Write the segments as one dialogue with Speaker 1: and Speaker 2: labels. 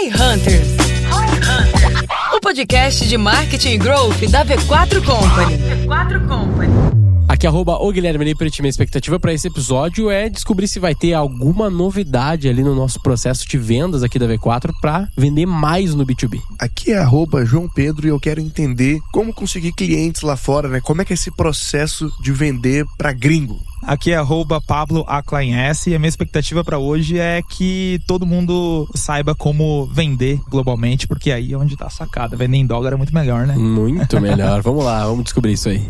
Speaker 1: Roy Hunters. O podcast de marketing e growth da V4 Company. V4 Company.
Speaker 2: Aqui arroba o Guilherme Lippert, minha expectativa para esse episódio é descobrir se vai ter alguma novidade ali no nosso processo de vendas aqui da V4 para vender mais no B2B.
Speaker 3: Aqui é arroba João Pedro e eu quero entender como conseguir clientes lá fora, né? Como é que é esse processo de vender para gringo?
Speaker 4: Aqui é arroba Pablo S e a minha expectativa para hoje é que todo mundo saiba como vender globalmente, porque aí é onde tá a sacada. Vender em dólar é muito melhor, né?
Speaker 2: Muito melhor. vamos lá, vamos descobrir isso aí.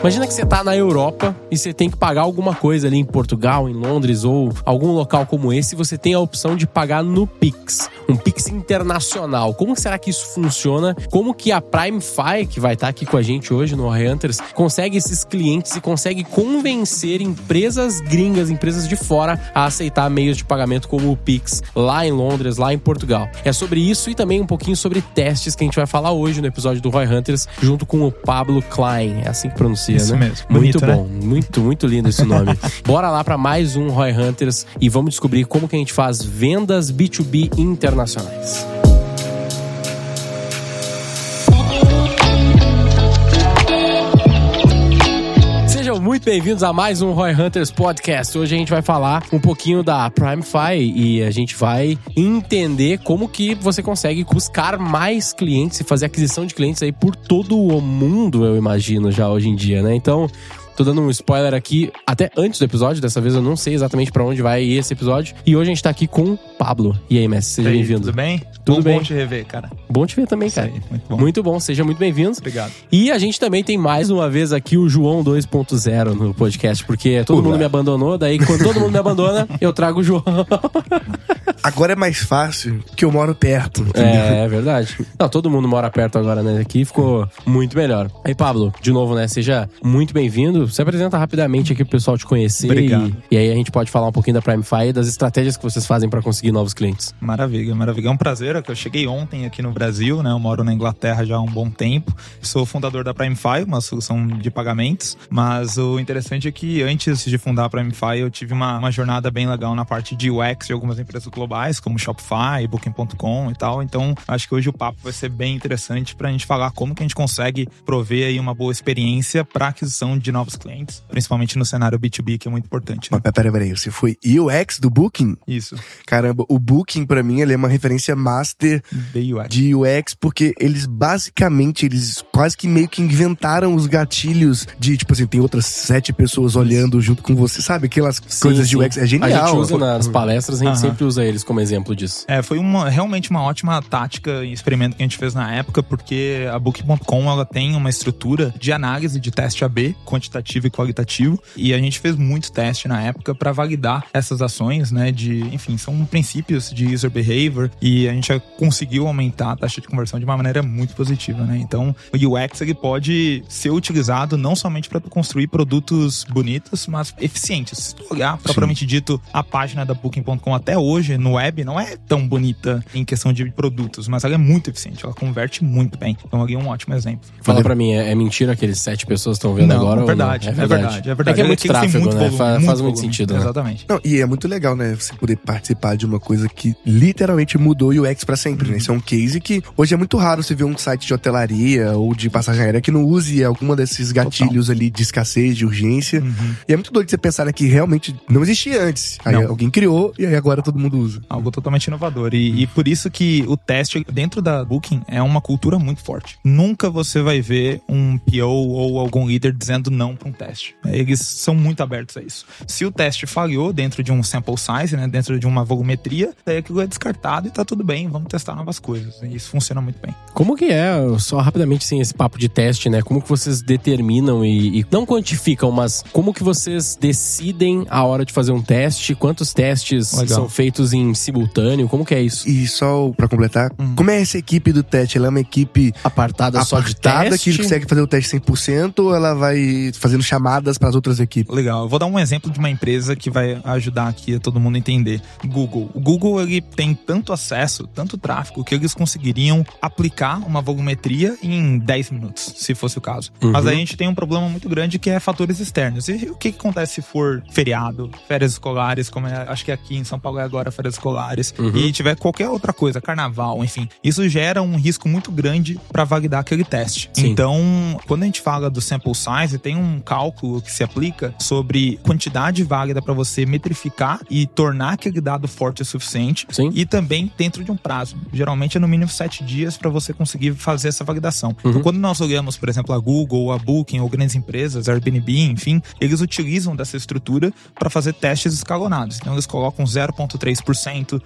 Speaker 2: Imagina que você tá na Europa e você tem que pagar alguma coisa ali em Portugal, em Londres ou algum local como esse, você tem a opção de pagar no Pix, um Pix internacional. Como será que isso funciona? Como que a PrimeFi, que vai estar tá aqui com a gente hoje no Hunters, consegue esses clientes e consegue convencer empresas gringas, empresas de fora a aceitar meios de pagamento como o Pix lá em Londres, lá em Portugal? É sobre isso e também um pouquinho sobre testes que a gente vai falar hoje no episódio do Roy Hunters junto com o Pablo Klein. É assim que pronuncia
Speaker 4: isso
Speaker 2: né?
Speaker 4: mesmo.
Speaker 2: Muito
Speaker 4: Bonito,
Speaker 2: bom,
Speaker 4: né?
Speaker 2: muito, muito lindo esse nome. Bora lá para mais um Roy Hunters e vamos descobrir como que a gente faz vendas B2B internacionais. Muito bem-vindos a mais um Roy Hunters Podcast. Hoje a gente vai falar um pouquinho da PrimeFi e a gente vai entender como que você consegue buscar mais clientes e fazer aquisição de clientes aí por todo o mundo, eu imagino, já hoje em dia, né? Então, Tô dando um spoiler aqui até antes do episódio, dessa vez eu não sei exatamente para onde vai esse episódio. E hoje a gente tá aqui com o Pablo. E aí, Messi, seja bem-vindo.
Speaker 4: Tudo bem?
Speaker 2: Tudo
Speaker 4: bom,
Speaker 2: bem.
Speaker 4: Bom te rever, cara.
Speaker 2: Bom te ver também, cara.
Speaker 4: Aí, muito bom.
Speaker 2: Muito bom, seja muito bem-vindo.
Speaker 4: Obrigado.
Speaker 2: E a gente também tem mais uma vez aqui o João 2.0 no podcast, porque todo mundo me abandonou, daí quando todo mundo me abandona, eu trago o João.
Speaker 3: Agora é mais fácil, porque eu moro perto. entendeu?
Speaker 2: É, é verdade. Não, todo mundo mora perto agora, né? Aqui ficou muito melhor. Aí, Pablo, de novo, né? Seja muito bem-vindo. Se apresenta rapidamente aqui pro pessoal te conhecer.
Speaker 4: Obrigado.
Speaker 2: E, e aí a gente pode falar um pouquinho da PrimeFi e das estratégias que vocês fazem para conseguir novos clientes.
Speaker 4: Maravilha, maravilha. É um prazer. é que Eu cheguei ontem aqui no Brasil, né? Eu moro na Inglaterra já há um bom tempo. Sou fundador da PrimeFi, uma solução de pagamentos. Mas o interessante é que antes de fundar a PrimeFi, eu tive uma, uma jornada bem legal na parte de UX de algumas empresas globais, como Shopify, Booking.com e tal. Então, acho que hoje o papo vai ser bem interessante pra gente falar como que a gente consegue prover aí uma boa experiência para aquisição de novos clientes, principalmente no cenário B2B, que é muito importante. Né?
Speaker 3: Mas peraí, peraí, você foi UX do Booking?
Speaker 4: Isso,
Speaker 3: Caramba, o Booking pra mim ele é uma referência master
Speaker 4: BUX.
Speaker 3: de UX porque eles basicamente eles quase que meio que inventaram os gatilhos de tipo assim tem outras sete pessoas olhando junto com você, sabe aquelas coisas de
Speaker 2: sim.
Speaker 3: UX é genial.
Speaker 2: A gente usa nas palestras, a gente
Speaker 4: Aham.
Speaker 2: sempre usa eles como exemplo disso.
Speaker 4: É, foi uma, realmente uma ótima tática e experimento que a gente fez na época, porque a Booking.com ela tem uma estrutura de análise de teste AB, quantitativo e qualitativo, e a gente fez muito teste na época para validar essas ações, né? De, enfim, são princípios de user behavior e a gente conseguiu aumentar a taxa de conversão de uma maneira muito positiva, né? Então, o UX ele pode ser utilizado não somente para construir produtos bonitos, mas eficientes. Se tu olhar propriamente dito a página da Booking.com até hoje no web não é tão bonita em questão de produtos, mas ela é muito eficiente, ela converte muito bem. Então, ali é um ótimo exemplo.
Speaker 2: Fala pra mim, é, é mentira que eles sete pessoas estão vendo
Speaker 4: Não,
Speaker 2: agora?
Speaker 4: é
Speaker 2: ou
Speaker 4: verdade,
Speaker 2: não?
Speaker 4: é verdade, é verdade.
Speaker 2: É que é
Speaker 4: Ele
Speaker 2: muito
Speaker 4: tem
Speaker 2: tráfego,
Speaker 4: muito
Speaker 2: né?
Speaker 4: volume,
Speaker 2: Fa- faz muito
Speaker 4: volume.
Speaker 2: sentido, né?
Speaker 4: Exatamente.
Speaker 3: Não, e é muito legal, né? Você poder participar de uma coisa que literalmente mudou o UX pra sempre, né? Isso é um case que hoje é muito raro você ver um site de hotelaria ou de passagem aérea que não use alguma desses gatilhos ali de escassez, de urgência. E é muito doido você pensar né, que realmente não existia antes. Aí
Speaker 4: Não.
Speaker 3: alguém criou e aí agora todo mundo usa.
Speaker 4: Algo totalmente inovador. E, e por isso que o teste dentro da Booking é uma cultura muito forte. Nunca você vai ver um PO ou algum líder dizendo não para um teste. Eles são muito abertos a isso. Se o teste falhou dentro de um sample size, né, dentro de uma volumetria, daí aquilo é descartado e tá tudo bem, vamos testar novas coisas. E isso funciona muito bem.
Speaker 2: Como que é, só rapidamente sem esse papo de teste, né? Como que vocês determinam e, e não quantificam, mas como que vocês decidem a hora de fazer um teste? Quantos testes
Speaker 4: Legal.
Speaker 2: são feitos em em simultâneo? Como que é isso?
Speaker 3: E só pra completar, como é essa equipe do teste? Ela é uma equipe
Speaker 2: Apartada, só de
Speaker 3: apartada
Speaker 2: teste?
Speaker 3: que consegue fazer o teste 100% ou ela vai fazendo chamadas pras outras equipes?
Speaker 4: Legal. Eu vou dar um exemplo de uma empresa que vai ajudar aqui a todo mundo a entender. Google. O Google ele tem tanto acesso, tanto tráfego, que eles conseguiriam aplicar uma volumetria em 10 minutos, se fosse o caso.
Speaker 2: Uhum.
Speaker 4: Mas a gente tem um problema muito grande que é fatores externos. E o que, que acontece se for feriado, férias escolares, como é, acho que aqui em São Paulo é agora escolares,
Speaker 2: Uhum.
Speaker 4: e tiver qualquer outra coisa, carnaval, enfim. Isso gera um risco muito grande para validar aquele teste.
Speaker 2: Sim.
Speaker 4: Então, quando a gente fala do sample size, tem um cálculo que se aplica sobre quantidade válida para você metrificar e tornar aquele dado forte o suficiente.
Speaker 2: Sim.
Speaker 4: E também dentro de um prazo. Geralmente é no mínimo sete dias para você conseguir fazer essa validação.
Speaker 2: Uhum.
Speaker 4: Então, quando nós olhamos, por exemplo, a Google, a Booking ou grandes empresas, Airbnb, enfim, eles utilizam dessa estrutura para fazer testes escalonados. Então, eles colocam 0,3%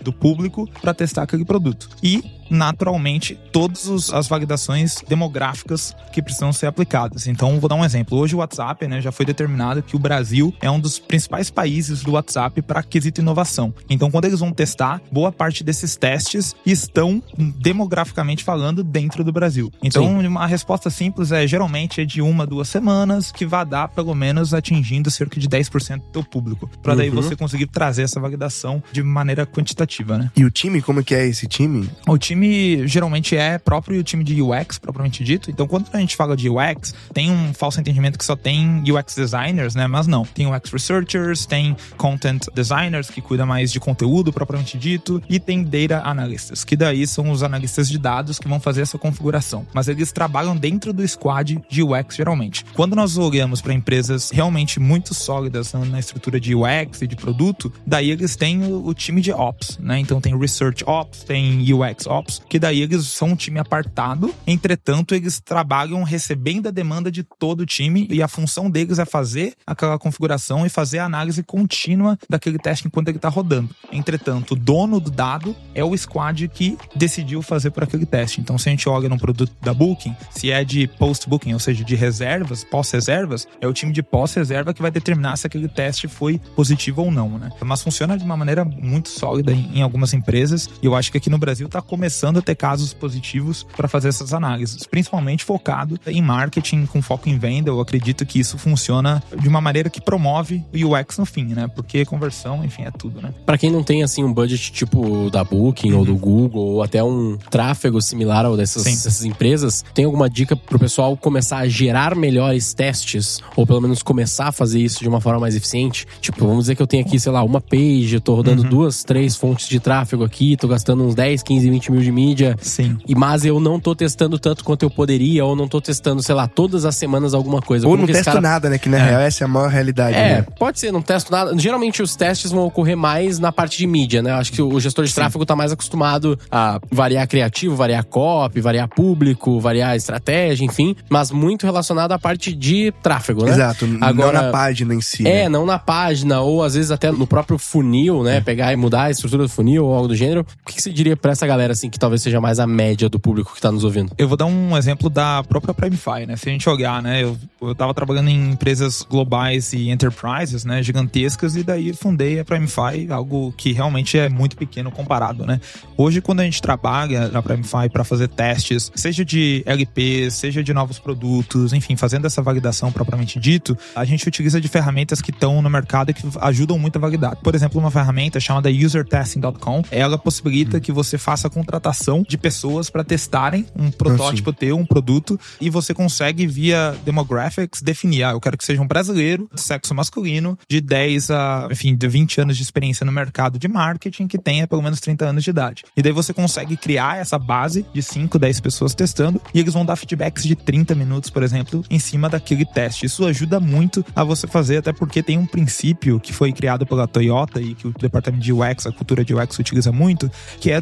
Speaker 4: do público para testar aquele produto. E naturalmente todas as validações demográficas que precisam ser aplicadas. Então, vou dar um exemplo. Hoje o WhatsApp, né, já foi determinado que o Brasil é um dos principais países do WhatsApp para quesito inovação. Então, quando eles vão testar, boa parte desses testes estão demograficamente falando dentro do Brasil. Então, uma resposta simples é geralmente é de uma, duas semanas que vai dar pelo menos atingindo cerca de 10% do teu público, para daí
Speaker 2: Uhum.
Speaker 4: você conseguir trazer essa validação de maneira quantitativa, né?
Speaker 3: E o time, como é que é esse time?
Speaker 4: O time geralmente é próprio time de UX, propriamente dito. Então, quando a gente fala de UX, tem um falso entendimento que só tem UX designers, né? Mas não. Tem UX researchers, tem content designers, que cuida mais de conteúdo, propriamente dito, e tem data analysts, que daí são os analistas de dados que vão fazer essa configuração. Mas eles trabalham dentro do squad de UX, geralmente. Quando nós olhamos para empresas realmente muito sólidas na- na estrutura de UX e de produto, daí eles têm o, o time de Ops, né? Então tem Research Ops, tem UX Ops, que daí eles são um time apartado, entretanto, eles trabalham recebendo a demanda de todo o time e a função deles é fazer aquela configuração e fazer a análise contínua daquele teste enquanto ele está rodando. Entretanto, o dono do dado é o squad que decidiu fazer por aquele teste. Então, se a gente olha num produto da Booking, se é de post-booking, ou seja, de reservas, pós-reservas, é o time de pós-reserva que vai determinar se aquele teste foi positivo ou não, né? Mas funciona de uma maneira muito sólida em algumas empresas e eu acho que aqui no Brasil está começando a ter casos positivos para fazer essas análises, principalmente focado em marketing com foco em venda. Eu acredito que isso funciona de uma maneira que promove o UX no fim, né? Porque conversão, enfim, é tudo, né?
Speaker 2: Pra quem não tem, assim, um budget tipo da Booking ou do Google, ou até um tráfego similar ao dessas, dessas empresas, tem alguma dica pro pessoal começar a gerar melhores testes? Ou pelo menos começar a fazer isso de uma forma mais eficiente? Tipo, vamos dizer que eu tenho aqui, sei lá, uma page, eu tô rodando duas, três fontes de tráfego aqui, tô gastando uns 10, 15, 20 mil de mídia.
Speaker 4: Sim.
Speaker 2: E, mas eu não tô testando tanto quanto eu poderia, ou não tô testando, sei lá, todas as semanas alguma coisa.
Speaker 3: Ou
Speaker 2: Como
Speaker 3: não testo
Speaker 2: cara-
Speaker 3: nada, né? Que na real essa é a maior realidade.
Speaker 2: é,
Speaker 3: né?
Speaker 2: pode ser, não testo nada. Geralmente os testes vão ocorrer mais na parte de mídia, né? Eu acho que o gestor de tráfego tá mais acostumado a variar criativo, variar copy, variar público, variar estratégia, enfim, mas muito relacionado à parte de tráfego, né?
Speaker 3: Exato.
Speaker 2: Agora-
Speaker 3: não na página em si.
Speaker 2: É,
Speaker 3: né?
Speaker 2: não na página, ou às vezes até no próprio funil, né? Pegar e mudar a estrutura do funil ou algo do gênero. O que, que você diria pra essa galera, assim, que talvez seja mais a média do público que tá nos ouvindo?
Speaker 4: Eu vou dar um exemplo da própria Primefy, né? Se a gente olhar, né? Eu, eu tava trabalhando em empresas globais e enterprises, né? Gigantescas, e daí fundei a Primefy, algo que realmente é muito pequeno comparado, né? Hoje, quando a gente trabalha na Primefy para fazer testes, seja de LP, seja de novos produtos, enfim, fazendo essa validação propriamente dito, a gente utiliza de ferramentas que estão no mercado e que ajudam muito a validar. Por exemplo, uma ferramenta chamada usertesting.com, ela possibilita que você faça a contratação de pessoas para testarem um protótipo teu, um produto, e você consegue via demographics definir, ah, eu quero que seja um brasileiro de sexo masculino, de 10 a, enfim, de 20 anos de experiência no mercado de marketing, que tenha pelo menos 30 anos de idade. E daí você consegue criar essa base de 5, 10 pessoas testando, e eles vão dar feedbacks de 30 minutos, por exemplo, em cima daquele teste. Isso ajuda muito a você fazer, até porque tem um princípio que foi criado pela Toyota e que o departamento de UX, a cultura de UX utiliza muito, que é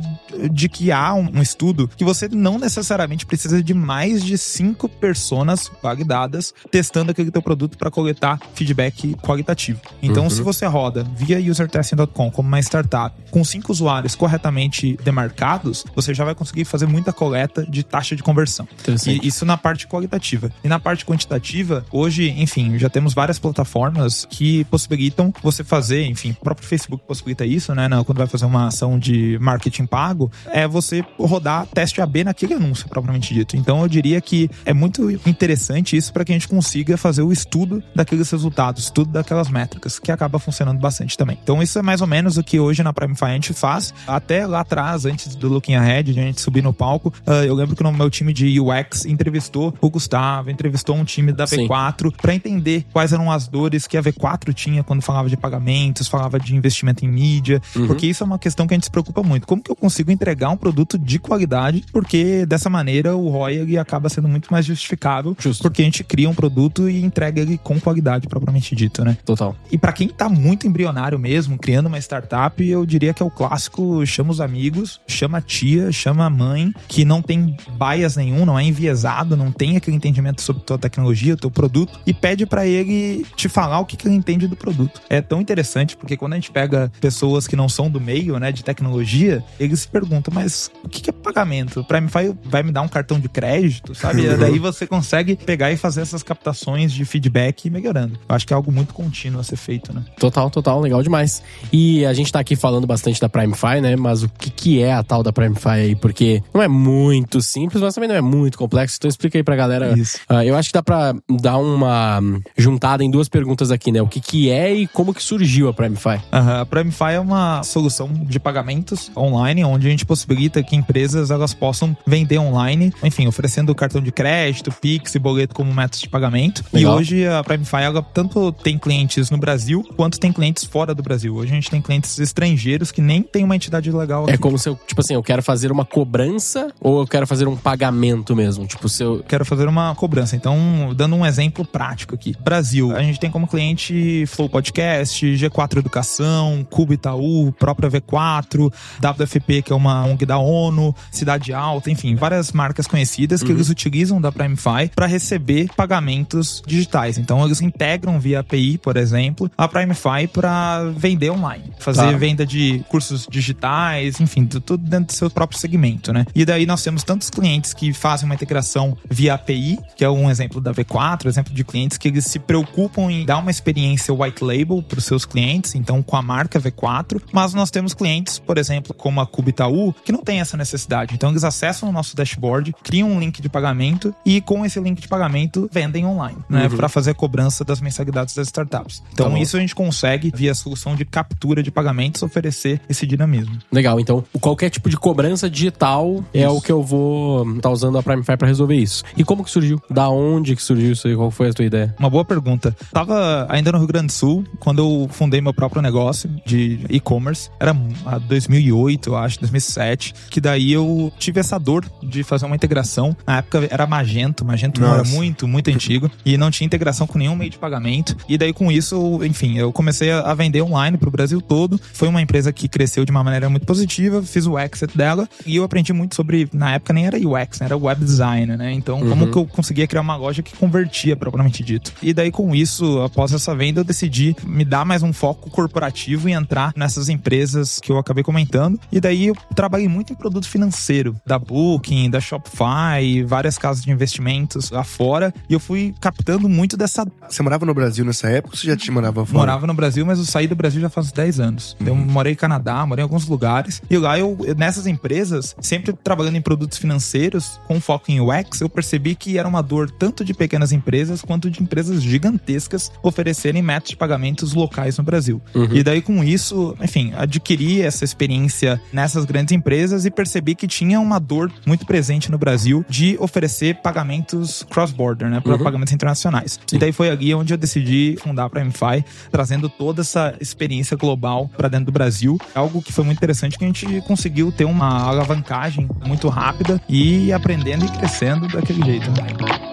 Speaker 4: de que guiar um, um estudo que você não necessariamente precisa de mais de cinco personas validadas testando aquele teu produto para coletar feedback qualitativo. Então, uhum. se você roda via usertesting.com como uma startup com cinco usuários corretamente demarcados, você já vai conseguir fazer muita coleta de taxa de conversão. E isso na parte qualitativa. E na parte quantitativa, hoje, enfim, já temos várias plataformas que possibilitam você fazer, enfim, o próprio Facebook possibilita isso, né? Quando vai fazer uma ação de marketing pago, é você rodar teste AB naquele anúncio, propriamente dito. Então, eu diria que é muito interessante isso para que a gente consiga fazer o estudo daqueles resultados, estudo daquelas métricas, que acaba funcionando bastante também. Então, isso é mais ou menos o que hoje na Primefy a gente faz. Até lá atrás, antes do Looking Ahead, de a gente subir no palco, uh, eu lembro que no meu time de UX entrevistou o Gustavo, entrevistou um time da V4 para entender quais eram as dores que a V4 tinha quando falava de pagamentos, falava de investimento em mídia, uhum. porque isso é uma questão que a gente se preocupa muito. Como que eu consigo entregar um produto de qualidade? Porque dessa maneira o ROI acaba sendo muito mais justificável, Justo. porque a gente cria um produto e entrega ele com qualidade propriamente dito, né?
Speaker 2: Total.
Speaker 4: E para quem tá muito embrionário mesmo, criando uma startup, eu diria que é o clássico chama os amigos, chama a tia, chama a mãe, que não tem bias nenhum, não é enviesado, não tem aquele entendimento sobre tua tecnologia, teu produto, e pede para ele te falar o que, que ele entende do produto. É tão interessante porque quando a gente pega pessoas que não são do meio, né, de tecnologia, eles se perguntam, mas o que, é pagamento? O Primefy vai me dar um cartão de crédito, sabe? E daí você consegue pegar e fazer essas captações de feedback e melhorando. Eu acho que é algo muito contínuo a ser feito, né?
Speaker 2: Total, total, legal demais. E a gente tá aqui falando bastante da Primefy, né? Mas o que, que é a tal da Primefy aí? Porque não é muito simples, mas também não é muito complexo. Então explica aí pra galera. Uh, eu acho que dá pra dar uma juntada em duas perguntas aqui, né? O que, que é e como que surgiu a Primefy?
Speaker 4: Uhum. A Primefy é uma solução de pagamentos online, onde a gente possibilita que empresas elas possam vender online, enfim, oferecendo cartão de crédito, Pix e boleto como métodos de pagamento. Legal. E hoje a Primefy ela tanto tem clientes no Brasil quanto tem clientes fora do Brasil. Hoje a gente tem clientes estrangeiros que nem tem uma entidade legal
Speaker 2: é aqui. É como se eu, tipo assim, eu quero fazer uma cobrança ou eu quero fazer um pagamento mesmo? Tipo, se eu.
Speaker 4: Quero fazer uma cobrança. Então, dando um exemplo prático aqui. Brasil, a gente tem como cliente Flow Podcast, G4 Educação, Cubo Itaú, própria V4, WFP, que é uma ONG da ONU, Cidade Alta, enfim, várias marcas conhecidas que uhum. eles utilizam da Primefy para receber pagamentos digitais. Então, eles integram via API, por exemplo, a Primefy para vender online, fazer tá. venda de cursos digitais, enfim, tudo dentro do seu próprio segmento, né? E daí nós temos tantos clientes que fazem uma integração via API, que é um exemplo da V4, exemplo de clientes que eles se preocupam em dar uma experiência white label para os seus clientes, então com a marca V4, mas nós temos clientes, por exemplo, como a Cubitaú, que não tem essa necessidade. Então eles acessam o nosso dashboard, criam um link de pagamento e com esse link de pagamento vendem online, né, uhum. para fazer a cobrança das mensalidades das startups. Então tá isso a gente consegue via solução de captura de pagamentos oferecer esse dinamismo.
Speaker 2: Legal, então qualquer tipo de cobrança digital é o que eu vou estar tá usando a Primefy para resolver isso. E como que surgiu? Da onde que surgiu isso aí? Qual foi a tua ideia?
Speaker 4: Uma boa pergunta. Tava ainda no Rio Grande do Sul quando eu fundei meu próprio negócio de e-commerce. Era 2008, eu acho, 2007, que daí eu tive essa dor de fazer uma integração. Na época era Magento, Magento Nossa. era muito, muito antigo e não tinha integração com nenhum meio de pagamento. E daí com isso, enfim, eu comecei a vender online pro Brasil todo. Foi uma empresa que cresceu de uma maneira muito positiva, fiz o exit dela e eu aprendi muito sobre, na época nem era UX, né? era web design, né? Então, uhum. como que eu conseguia criar uma loja que convertia propriamente dito. E daí com isso, após essa venda, eu decidi me dar mais um foco corporativo e entrar nessas empresas que eu acabei comentando. E daí eu trabalhei muito em produto financeiro, da Booking, da Shopify, várias casas de investimentos lá fora. E eu fui captando muito dessa.
Speaker 3: Você morava no Brasil nessa época ou você já te morava fora?
Speaker 4: Morava no Brasil, mas eu saí do Brasil já faz 10 anos. Uhum. Eu morei no Canadá, morei em alguns lugares. E lá eu, nessas empresas, sempre trabalhando em produtos financeiros, com foco em UX, eu percebi que era uma dor tanto de pequenas empresas quanto de empresas gigantescas oferecerem métodos de pagamentos locais no Brasil. Uhum. E daí com isso, enfim, adquiri essa experiência nessas grandes empresas e percebi que tinha uma dor muito presente no Brasil de oferecer pagamentos cross-border, né, para uhum. pagamentos internacionais. Sim. E daí foi ali onde eu decidi fundar a Primefy, trazendo toda essa experiência global para dentro do Brasil. Algo que foi muito interessante que a gente conseguiu ter uma alavancagem muito rápida e aprendendo e crescendo daquele jeito. Né?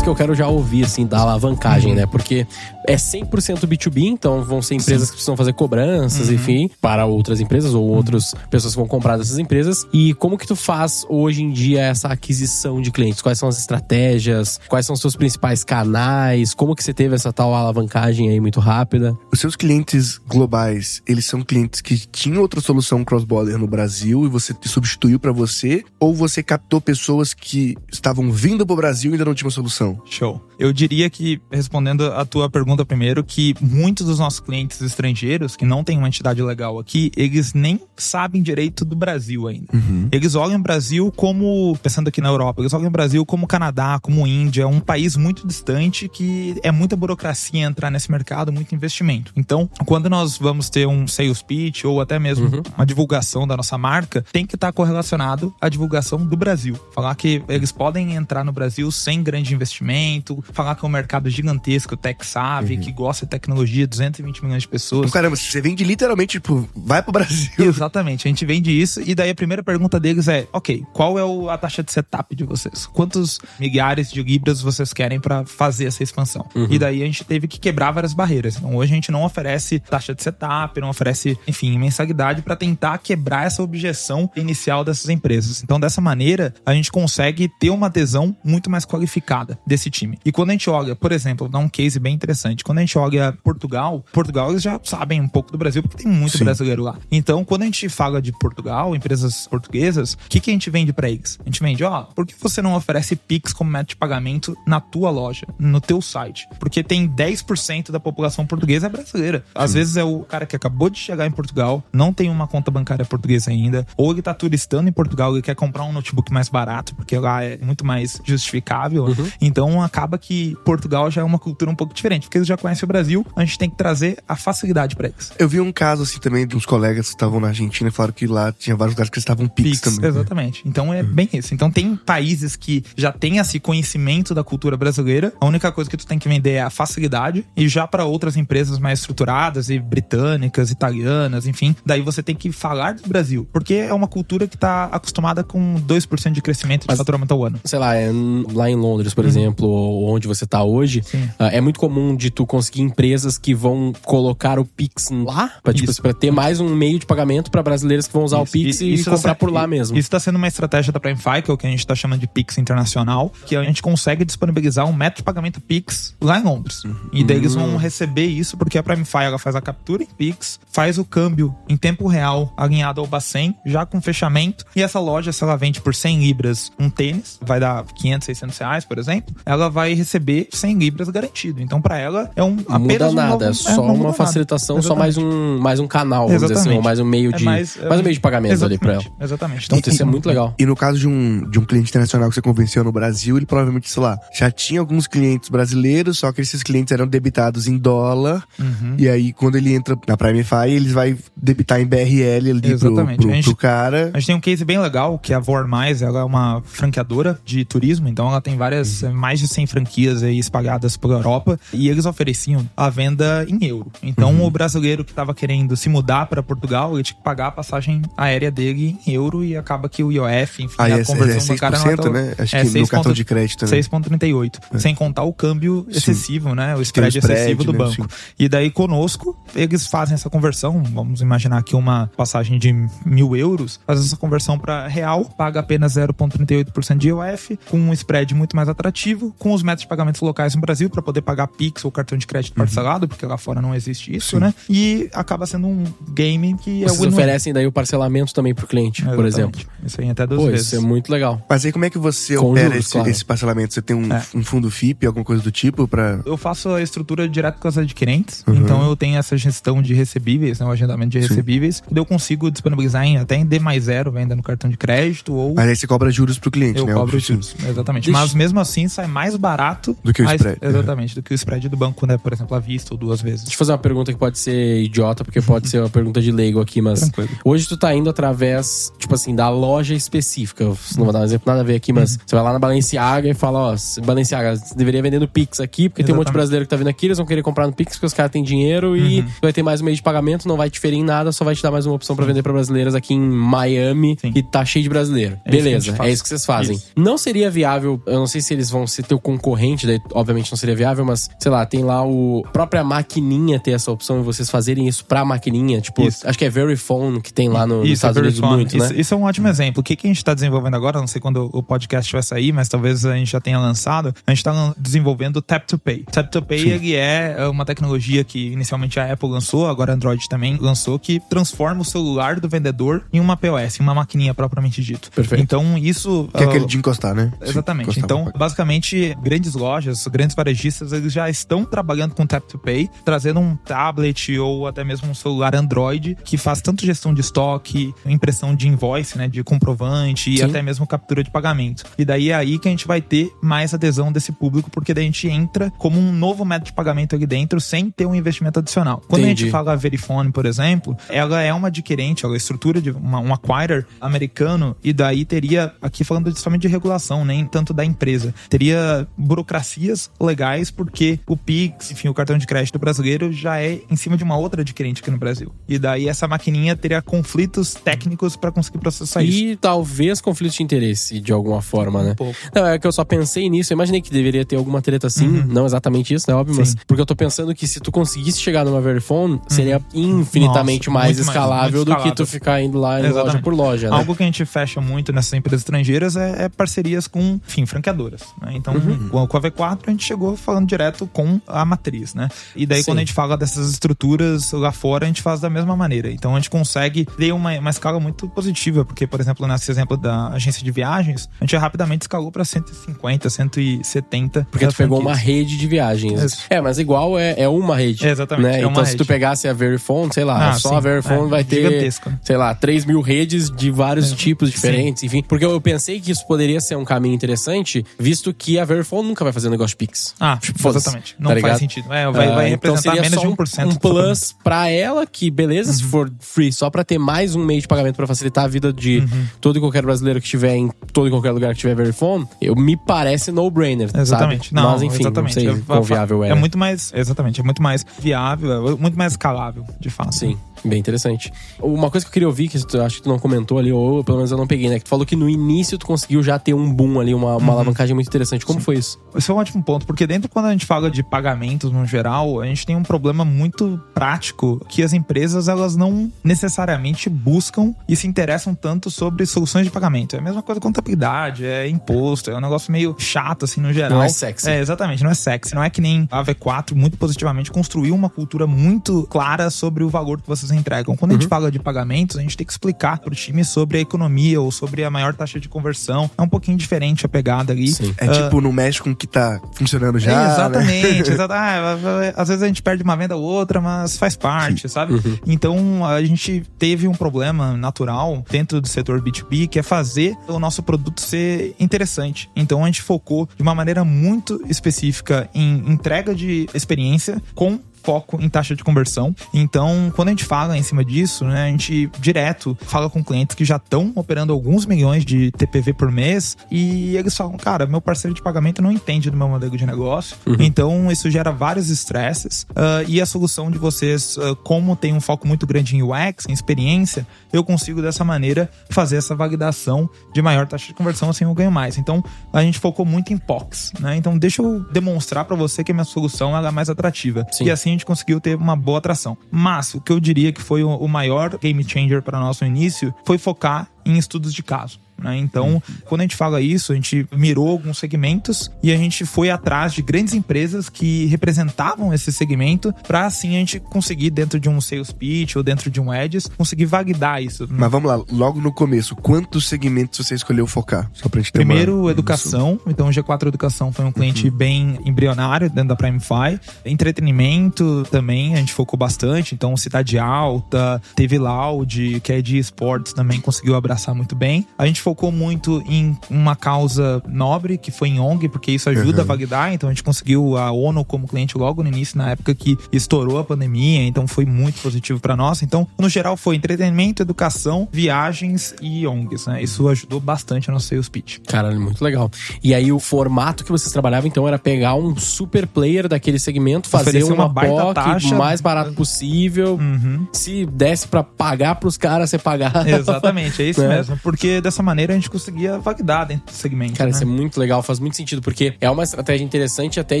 Speaker 2: Que eu quero já ouvir, assim, da alavancagem, né? Porque é 100% B2B, então vão ser empresas que precisam fazer cobranças, enfim, para outras empresas ou outras pessoas que vão comprar dessas empresas. E como que tu faz hoje em dia essa aquisição de clientes? Quais são as estratégias? Quais são os seus principais canais? Como que você teve essa tal alavancagem aí muito rápida?
Speaker 3: Os seus clientes globais, eles são clientes que tinham outra solução cross-border no Brasil e você te substituiu pra você? Ou você captou pessoas que estavam vindo pro Brasil e ainda não tinham uma solução?
Speaker 4: Show. Eu diria que, respondendo a tua pergunta primeiro, que muitos dos nossos clientes estrangeiros, que não têm uma entidade legal aqui, eles nem sabem direito do Brasil ainda. Eles olham o Brasil como, pensando aqui na Europa, eles olham o Brasil como Canadá, como Índia, um país muito distante que é muita burocracia entrar nesse mercado, muito investimento. Então, quando nós vamos ter um sales pitch ou até mesmo uma divulgação da nossa marca, tem que estar correlacionado à divulgação do Brasil. Falar que eles podem entrar no Brasil sem grande investimento, falar que é um mercado gigantesco, tech savvy, que gosta de tecnologia, 220 milhões de pessoas.
Speaker 3: Caramba, você vende literalmente, tipo, vai pro Brasil.
Speaker 4: Exatamente, a gente vende isso e daí a primeira pergunta deles é: ok, qual é a taxa de setup de vocês? Quantos milhares de libras vocês querem para fazer essa expansão? E daí a gente teve que quebrar várias barreiras. Então hoje a gente não oferece taxa de setup, não oferece, enfim, mensalidade para tentar quebrar essa objeção inicial dessas empresas. Então dessa maneira a gente consegue ter uma adesão muito mais qualificada desse time. E quando a gente olha, por exemplo, dar um case bem interessante. Quando a gente olha Portugal, Portugal eles já sabem um pouco do Brasil porque tem muito
Speaker 3: Sim.
Speaker 4: brasileiro lá. Então, quando a gente fala de Portugal, empresas portuguesas, o que, que a gente vende pra eles? A gente vende, ó, por que você não oferece Pix como método de pagamento na tua loja, no teu site? Porque tem 10% da população portuguesa é brasileira. Às vezes é o cara que acabou de chegar em Portugal, não tem uma conta bancária portuguesa ainda, ou ele tá turistando em Portugal e quer comprar um notebook mais barato, porque lá é muito mais justificável. Então acaba que Portugal já é uma cultura um pouco diferente, porque eles já conhecem o Brasil, a gente tem que trazer a facilidade pra eles.
Speaker 3: Eu vi um caso assim também de uns colegas que estavam na Argentina e falaram que lá tinha vários lugares que estavam Pix,
Speaker 4: Pix,
Speaker 3: também.
Speaker 4: exatamente. Então é bem isso. Então tem países que já têm esse conhecimento da cultura brasileira. A única coisa que tu tem que vender é a facilidade. E já para outras empresas mais estruturadas e britânicas, italianas, enfim, daí você tem que falar do Brasil, porque é uma cultura que tá acostumada com 2% de crescimento de
Speaker 2: Mas-
Speaker 4: faturamento ao ano.
Speaker 2: sei lá, é, lá em Londres, por exemplo, ou onde você tá hoje,
Speaker 4: Sim.
Speaker 2: ah, é muito comum de tu conseguir empresas que vão colocar o Pix lá, pra, tipo,
Speaker 4: Isso.
Speaker 2: pra ter mais um meio de pagamento pra brasileiros que vão usar
Speaker 4: Isso.
Speaker 2: o Pix e,
Speaker 4: isso
Speaker 2: comprar
Speaker 4: tá-
Speaker 2: por lá mesmo.
Speaker 4: Isso está sendo uma estratégia da Prime que é o que a gente está chamando de Pix internacional, que a gente consegue disponibilizar um método de pagamento Pix lá em Londres. E daí eles vão receber isso porque a Prime ela faz a captura em Pix, faz o câmbio em tempo real alinhado ao Bacen, já com fechamento. E essa loja, se ela vende por 100 libras um tênis, vai dar 500, 600 reais, por exemplo, ela vai receber 100 libras garantido. Então, para ela, é um
Speaker 2: Não
Speaker 4: apenas
Speaker 2: muda
Speaker 4: um
Speaker 2: nada,
Speaker 4: novo-
Speaker 2: é
Speaker 4: é,
Speaker 2: só
Speaker 4: muda
Speaker 2: uma
Speaker 4: nada.
Speaker 2: facilitação, só
Speaker 4: Exatamente.
Speaker 2: mais um, mais um canal, vamos dizer assim,
Speaker 4: Exatamente.
Speaker 2: ou mais um meio
Speaker 4: É
Speaker 2: de.
Speaker 4: mais-
Speaker 2: mais,
Speaker 4: é
Speaker 2: um meio de pagamento ali pra ela.
Speaker 4: Exatamente, Exatamente.
Speaker 2: Então, isso é muito legal.
Speaker 3: E no caso de um, de um cliente internacional que você convenceu no Brasil, ele provavelmente, sei lá, já tinha alguns clientes brasileiros, só que esses clientes eram debitados em dólar.
Speaker 4: Uhum.
Speaker 3: E aí, quando ele entra na Primefy, eles vai debitar em BRL ali pro,
Speaker 4: Exatamente.
Speaker 3: pro,
Speaker 4: gente-
Speaker 3: pro cara.
Speaker 4: A gente tem um case bem legal, que é a Vor Mais, ela é uma franqueadora de turismo, então ela tem várias,
Speaker 3: Uhum.
Speaker 4: mais de 100 franquias aí espalhadas pela Europa, e eles ofereciam a venda em euro. Então
Speaker 3: Uhum.
Speaker 4: o brasileiro que estava querendo se mudar para Portugal, ele tinha que pagar a passagem aérea dele em euro e acaba que o IOF, enfim,
Speaker 3: Aí
Speaker 4: a
Speaker 3: é,
Speaker 4: conversão
Speaker 3: é
Speaker 4: bancária
Speaker 3: 6%,
Speaker 4: não é tão-
Speaker 3: né? Acho
Speaker 4: é
Speaker 3: que no
Speaker 4: 6
Speaker 3: cartão
Speaker 4: ponto-
Speaker 3: de crédito também.
Speaker 4: 6,38. Sem contar o câmbio excessivo, né? O spread,
Speaker 3: o spread,
Speaker 4: excessivo do
Speaker 3: né?
Speaker 4: banco. E daí, conosco, eles fazem essa conversão. Vamos imaginar aqui uma passagem de mil euros, faz essa conversão para real, paga apenas 0,38% de IOF, com um spread muito mais atrativo, com os métodos de pagamentos locais no Brasil, para poder pagar Pix ou cartão de crédito
Speaker 3: Uhum.
Speaker 4: parcelado, porque lá fora não existe isso, né? E acaba sendo um game que é
Speaker 2: Vocês
Speaker 4: win-win.
Speaker 2: oferecem daí o parcelamento também pro cliente, por
Speaker 4: Exatamente.
Speaker 2: exemplo.
Speaker 4: Isso aí até duas
Speaker 2: Pô,
Speaker 4: vezes.
Speaker 2: isso é muito legal.
Speaker 3: Mas aí, como é que você
Speaker 2: Com
Speaker 3: opera
Speaker 2: juros,
Speaker 3: esse,
Speaker 2: claro.
Speaker 3: esse parcelamento? Você tem um,
Speaker 4: É.
Speaker 3: um fundo FIP, alguma coisa do tipo, pra.
Speaker 4: Eu faço a estrutura direto com as adquirentes,
Speaker 3: Uhum.
Speaker 4: então eu tenho essa gestão de recebíveis, né, o agendamento de
Speaker 3: Sim.
Speaker 4: recebíveis, eu consigo disponibilizar em até em D mais zero, venda no cartão de crédito, ou
Speaker 3: Mas aí você cobra juros pro cliente,
Speaker 4: eu
Speaker 3: né?
Speaker 4: cobro
Speaker 3: Óbvio,
Speaker 4: juros. Exatamente.
Speaker 2: Deixa-
Speaker 4: Mas mesmo assim sai mais barato
Speaker 3: Do que o
Speaker 4: mais-
Speaker 3: spread. Uhum.
Speaker 4: Exatamente, do que o spread do banco, né? Por exemplo, à vista ou duas vezes.
Speaker 2: Deixa eu fazer uma pergunta que pode ser idiota, porque pode ser uma pergunta de leigo aqui, mas
Speaker 4: Tranquilo.
Speaker 2: hoje tu tá indo através, tipo assim, da loja específica. Não vou dar um exemplo nada a ver aqui, mas você vai lá na Balenciaga e fala, ó, Balenciaga, você deveria vender no Pix aqui, porque tem um monte de
Speaker 4: Exatamente.
Speaker 2: brasileiro que tá vindo aqui, eles vão querer comprar no Pix porque os caras têm dinheiro e vai ter mais um meio de pagamento, não vai diferir em nada, só vai te dar mais uma opção pra vender pra brasileiras aqui em Miami
Speaker 4: Sim.
Speaker 2: e tá cheio de brasileiro.
Speaker 4: É isso
Speaker 2: Beleza,
Speaker 4: faz.
Speaker 2: é isso que vocês fazem.
Speaker 4: Isso.
Speaker 2: Não seria viável, eu não sei se eles vão ter o concorrente, daí obviamente não seria viável, mas sei lá, tem lá o a própria maquininha ter essa opção e vocês fazerem isso pra maquininha, tipo,
Speaker 4: Isso.
Speaker 2: acho que é Verifone que tem lá no, nos
Speaker 4: Isso,
Speaker 2: Estados
Speaker 4: é
Speaker 2: Unidos muito,
Speaker 4: isso,
Speaker 2: né?
Speaker 4: isso é um ótimo exemplo. O que, que a gente está desenvolvendo agora, não sei quando o podcast vai sair, mas talvez a gente já tenha lançado. A gente está desenvolvendo o Tap to Pay. Tap to Pay ele é uma tecnologia que inicialmente a Apple lançou, agora a Android também lançou, que transforma o celular do vendedor em uma POS, em uma maquininha propriamente dito.
Speaker 2: Perfeito.
Speaker 4: Então isso.
Speaker 3: Que é
Speaker 4: ah,
Speaker 3: aquele de encostar, né?
Speaker 4: Exatamente.
Speaker 3: Encostar
Speaker 4: Então, basicamente, grandes lojas, grandes varejistas, eles já estão trabalhando com Tap to Pay, trazendo um tablet ou até mesmo um celular Android que faz tanto gestão de estoque, impressão de invoice, né, de comprovante e
Speaker 2: Sim.
Speaker 4: até mesmo captura de pagamento. E daí é aí que a gente vai ter mais adesão desse público, porque daí a gente entra como um novo método de pagamento aqui dentro sem ter um investimento adicional. Quando a
Speaker 2: Entendi.
Speaker 4: gente fala a Verifone, por exemplo, ela é uma adquirente, ela é estrutura de uma, um acquirer americano e daí teria, aqui falando somente de regulação, nem tanto da empresa, teria burocracias legais porque o Pix, enfim, o cartão de crédito brasileiro já é em cima de uma outra adquirente aqui no Brasil. E daí essa maquininha teria conflitos técnicos para conseguir processar isso.
Speaker 2: E talvez conflito de interesse, de alguma forma, né?
Speaker 4: Um.
Speaker 2: Não, é que eu só pensei nisso. Eu imaginei que deveria ter alguma treta assim. Não exatamente isso, né? Óbvio,
Speaker 4: Sim.
Speaker 2: mas. Porque eu tô pensando que se tu conseguisse chegar numa Verifone, seria infinitamente
Speaker 4: Nossa,
Speaker 2: mais
Speaker 4: mais,
Speaker 2: escalável
Speaker 4: muito
Speaker 2: do que tu
Speaker 4: escalável.
Speaker 2: ficar indo lá em loja por loja, né?
Speaker 4: Algo que a gente fecha muito nessas empresas estrangeiras é, é parcerias com, enfim, franqueadoras. né? Então,
Speaker 2: Uhum.
Speaker 4: com a V4, a gente chegou falando direto com a matriz, né? E daí,
Speaker 2: Sim.
Speaker 4: quando a gente fala dessas estruturas lá fora, a gente faz da mesma maneira. Então, a gente consegue ter uma, uma escala muito positiva, porque, por exemplo, nesse exemplo da agência de viagens, a gente rapidamente escalou para 150, 170.
Speaker 2: Porque tu pegou uma rede de viagens.
Speaker 4: Isso.
Speaker 2: É, mas igual é, é uma rede.
Speaker 4: É, exatamente,
Speaker 2: Né?
Speaker 4: é
Speaker 2: então, se tu pegasse a Verifone, sei lá,
Speaker 4: Ah,
Speaker 2: só
Speaker 4: sim.
Speaker 2: a Verifone
Speaker 4: É,
Speaker 2: vai ter, sei lá, 3 mil redes de vários tipos diferentes, enfim. Porque eu pensei que isso poderia ser um caminho interessante, visto que a Verifone nunca vai fazer negócio de Pix.
Speaker 4: Ah,
Speaker 2: Tipo,
Speaker 4: exatamente. Não
Speaker 2: tá
Speaker 4: faz sentido. É, vai, vai
Speaker 2: Ah, então
Speaker 4: representar
Speaker 2: seria
Speaker 4: menos de
Speaker 2: um-
Speaker 4: 1%.
Speaker 2: Um plus pra ela, que beleza, se for free, só pra ter mais um meio de pagamento pra facilitar a vida de
Speaker 4: Uhum.
Speaker 2: todo e qualquer brasileiro que estiver em todo e qualquer lugar que tiver Verifone, eu me parece no-brainer,
Speaker 4: Exatamente.
Speaker 2: sabe?
Speaker 4: Não,
Speaker 2: Mas enfim,
Speaker 4: exatamente.
Speaker 2: não sei
Speaker 4: é,
Speaker 2: quão viável é.
Speaker 4: É muito mais, exatamente, é muito mais viável, é muito mais escalável, de fato.
Speaker 2: Sim, bem interessante. Uma coisa que eu queria ouvir, que tu, acho que tu não comentou ali, ou pelo menos eu não peguei, né? Que tu falou que no início tu conseguiu já ter um boom ali, uma,
Speaker 4: Uhum.
Speaker 2: uma alavancagem muito interessante. Como foi isso?
Speaker 4: Esse é um ótimo ponto, porque dentro quando a gente fala de pagamentos no geral, a gente tem um problema muito prático que as empresas elas não necessariamente buscam e se interessam tanto sobre soluções de pagamento. É a mesma coisa com contabilidade, é imposto, é um negócio meio chato assim no geral.
Speaker 2: Não é sexy.
Speaker 4: É, exatamente, não é sexy. Não é que nem a V4 muito positivamente construiu uma cultura muito clara sobre o valor que vocês entregam. Quando a
Speaker 2: Uhum.
Speaker 4: gente fala de pagamentos, a gente tem que explicar pro time sobre a economia ou sobre a maior taxa de conversão. É um pouquinho diferente a pegada ali.
Speaker 2: Sim.
Speaker 3: É tipo, não mexe com o que tá funcionando já.
Speaker 4: É,
Speaker 3: né?
Speaker 4: exatamente, exata- ah, às vezes a gente perde uma venda ou outra, mas faz parte, sabe?
Speaker 2: Uhum.
Speaker 4: Então a gente teve um problema natural dentro do setor B2B que é fazer o nosso produto ser interessante. Então a gente focou de uma maneira muito específica em entrega de experiência com foco em taxa de conversão. Então, quando a gente fala em cima disso, né, a gente direto fala com clientes que já estão operando alguns milhões de TPV por mês e eles falam, cara, meu parceiro de pagamento não entende do meu modelo de negócio. Então, isso gera vários estresses ah, e a solução de vocês, ah, como tem um foco muito grande em UX, em experiência, eu consigo dessa maneira fazer essa validação de maior taxa de conversão, assim eu ganho mais. Então, a gente focou muito em POCs, né? Então, deixa eu demonstrar para você que a minha solução é mais atrativa.
Speaker 2: Sim.
Speaker 4: E assim gente conseguiu ter uma boa atração. Mas o que eu diria que foi o, maior game changer para nós no início foi focar em estudos de caso. Né? Então, quando a gente fala isso, a gente mirou alguns segmentos e a gente foi atrás de grandes empresas que representavam esse segmento para assim a gente conseguir dentro de um sales pitch ou dentro de um ads conseguir validar isso.
Speaker 3: Mas vamos lá, logo no começo, quantos segmentos você escolheu focar? Só pra gente ter
Speaker 4: Primeiro,
Speaker 3: uma...
Speaker 4: educação. Então, o G4 Educação foi um cliente bem embrionário dentro da PrimeFi. Entretenimento também, a gente focou bastante. Então, Cidade Alta, teve Loud, que é de esportes, também conseguiu abraçar muito bem. A gente focou muito em uma causa nobre, que foi em ONG, porque isso ajuda a validar. Então, a gente conseguiu a ONU como cliente logo no início, na época que estourou a pandemia. Então, foi muito positivo para nós. Então, no geral, foi entretenimento, educação, viagens e ONGs, né? Isso ajudou bastante no nosso sales pitch.
Speaker 2: Caralho, muito legal. E aí o formato que vocês trabalhavam, então, era pegar um super player daquele segmento, fazer
Speaker 4: Oferecer
Speaker 2: uma,
Speaker 4: uma baita
Speaker 2: POC
Speaker 4: taxa.
Speaker 2: o mais barato possível.
Speaker 4: Uhum.
Speaker 2: Se desse pra pagar pros caras, você pagar.
Speaker 4: Exatamente, é isso
Speaker 2: Né?
Speaker 4: mesmo. Porque dessa maneira maneira a gente conseguia validar dentro do segmento.
Speaker 2: Cara,
Speaker 4: né?
Speaker 2: isso é muito legal, faz muito sentido, porque é uma estratégia interessante até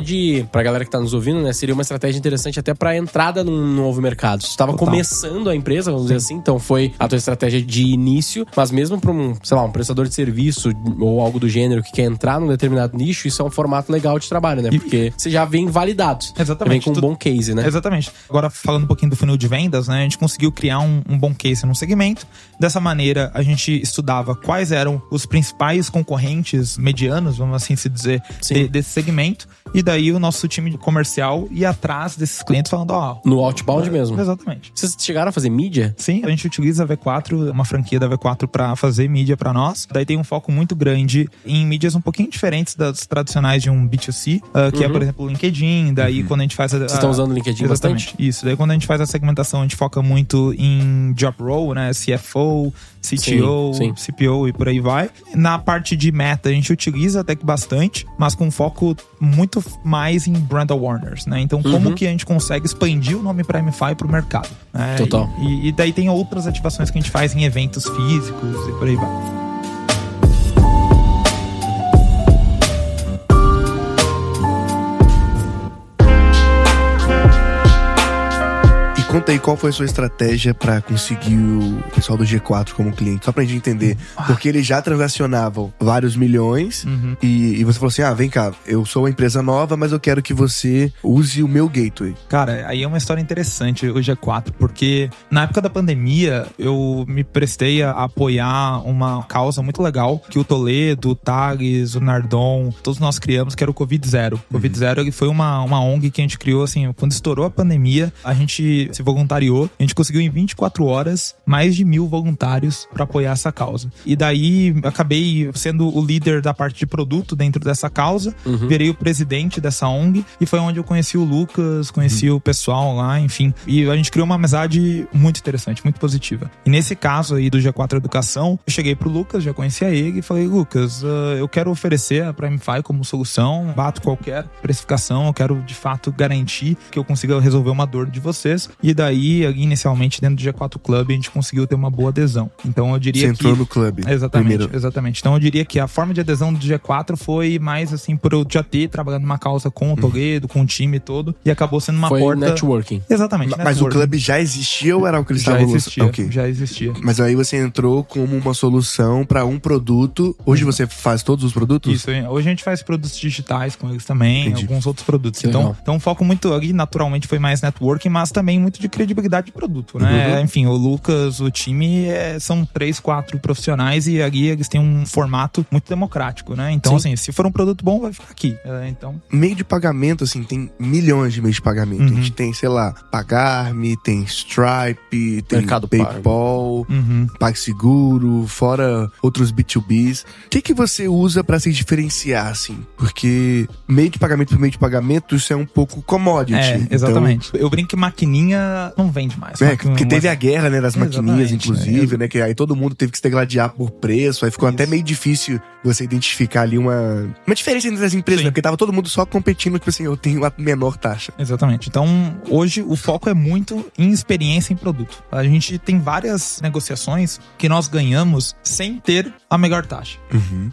Speaker 2: de. Pra galera que tá nos ouvindo, né? Seria uma estratégia interessante até pra entrada num novo mercado. Você estava
Speaker 4: Total.
Speaker 2: começando a empresa, vamos dizer assim, então foi a tua estratégia de início, mas mesmo pra um, sei lá, um prestador de serviço ou algo do gênero que quer entrar num determinado nicho, isso é um formato legal de trabalho, né? Porque você já vem validado.
Speaker 4: Exatamente.
Speaker 2: Vem com um
Speaker 4: Tudo-
Speaker 2: bom case, né?
Speaker 4: Exatamente. Agora, falando um pouquinho do funil de vendas, né? A gente conseguiu criar um, um bom case no segmento. Dessa maneira, a gente estudava quais eram os principais concorrentes medianos, vamos assim se dizer, de- desse segmento. E daí o nosso time comercial ia atrás desses clientes falando, ó.
Speaker 2: No outbound mesmo.
Speaker 4: Exatamente.
Speaker 2: Vocês chegaram a fazer mídia?
Speaker 4: Sim, a gente utiliza a V4, uma franquia da V4 para fazer mídia para nós. Daí tem um foco muito grande em mídias um pouquinho diferentes das tradicionais de um B2C, ah, que é, por exemplo, o LinkedIn. Daí quando a gente faz a.
Speaker 2: Vocês estão usando o LinkedIn
Speaker 4: Exatamente.
Speaker 2: bastante?
Speaker 4: Isso. Daí quando a gente faz a segmentação, a gente foca muito em job role, né? CFO, CTO,
Speaker 2: Sim, sim.
Speaker 4: CPO e por aí vai. Na parte de meta, a gente utiliza até que bastante, mas com foco muito mais em brand awareness, né? Então, como
Speaker 2: Uhum.
Speaker 4: que a gente consegue expandir o nome Primefy pro mercado? né?
Speaker 2: Total.
Speaker 4: E, e daí tem outras ativações que a gente faz em eventos físicos e por aí vai.
Speaker 3: Conta aí qual foi a sua estratégia pra conseguir o pessoal do G4 como cliente, só pra gente entender. Porque eles já transacionavam vários milhões
Speaker 4: Uhum.
Speaker 3: e, e você falou assim: ah, vem cá, eu sou uma empresa nova, mas eu quero que você use o meu gateway.
Speaker 4: Cara, aí é uma história interessante o G4, porque na época da pandemia eu me prestei a apoiar uma causa muito legal que o Toledo, o Tags, o Nardon, todos nós criamos, que era o Covid Zero. O Covid Zero ele foi uma, uma ONG que a gente criou, assim, quando estourou a pandemia, a gente se voluntariou, a gente conseguiu em 24 horas mais de mil voluntários para apoiar essa causa. E daí acabei sendo o líder da parte de produto dentro dessa causa, virei o presidente dessa ONG e foi onde eu conheci o Lucas, conheci o pessoal lá, enfim. E a gente criou uma amizade muito interessante, muito positiva. E nesse caso aí do G4 Educação, eu cheguei pro Lucas, já conhecia ele e falei: Lucas, ah, eu quero oferecer a PrimeFi como solução, bato qualquer precificação, eu quero de fato garantir que eu consiga resolver uma dor de vocês. E daí, inicialmente, dentro do G4 Club, a gente conseguiu ter uma boa adesão. Então eu diria
Speaker 3: Você entrou
Speaker 4: que.
Speaker 3: no clube.
Speaker 4: Exatamente,
Speaker 3: Primeiro.
Speaker 4: exatamente. Então eu diria que a forma de adesão do G4 foi mais assim por eu já ter trabalhado numa causa com o Toledo, com o time todo, e acabou sendo uma
Speaker 2: Foi
Speaker 4: porta.
Speaker 2: networking.
Speaker 4: Exatamente.
Speaker 3: Mas o
Speaker 4: networking.
Speaker 3: clube já existia ou era o que eles
Speaker 4: já
Speaker 3: estavam
Speaker 4: existia.
Speaker 3: Ok.
Speaker 4: Já existia.
Speaker 3: Mas aí você entrou como uma solução pra um produto. Hoje você faz todos os produtos?
Speaker 4: Isso, hoje a gente faz produtos digitais com eles também,
Speaker 3: Entendi.
Speaker 4: alguns outros produtos. Então, então o foco muito ali, naturalmente, foi mais networking, mas também muito de credibilidade de produto, né? Enfim, o Lucas, o time, é, são três, quatro profissionais e ali eles têm um formato muito democrático, né? Então,
Speaker 2: Sim.
Speaker 4: assim, se for um produto bom, vai ficar aqui. É, então,
Speaker 3: Meio de pagamento, assim, tem milhões de meios de pagamento.
Speaker 4: Uhum.
Speaker 3: A gente tem, sei lá, Pagarme, tem Stripe, tem
Speaker 2: Mercado.
Speaker 3: PayPal,
Speaker 4: uhum.
Speaker 3: PagSeguro, fora outros B2Bs. O que, que você usa pra se diferenciar, assim? Porque meio de pagamento por meio de pagamento, isso é um pouco commodity.
Speaker 4: É,
Speaker 3: Então,
Speaker 4: exatamente. Eu brinco que maquininha não vende mais.
Speaker 3: É, porque teve a guerra, né, das maquininhas,
Speaker 4: Exatamente,
Speaker 3: inclusive, né, que aí todo mundo teve que se degladiar por preço, aí ficou
Speaker 4: Isso.
Speaker 3: até meio difícil você identificar ali uma, uma diferença entre as empresas,
Speaker 4: Sim.
Speaker 3: né, porque tava todo mundo só competindo, tipo assim, eu tenho a menor taxa.
Speaker 4: Exatamente. Então, hoje o foco é muito em experiência em produto. A gente tem várias negociações que nós ganhamos sem ter a melhor taxa.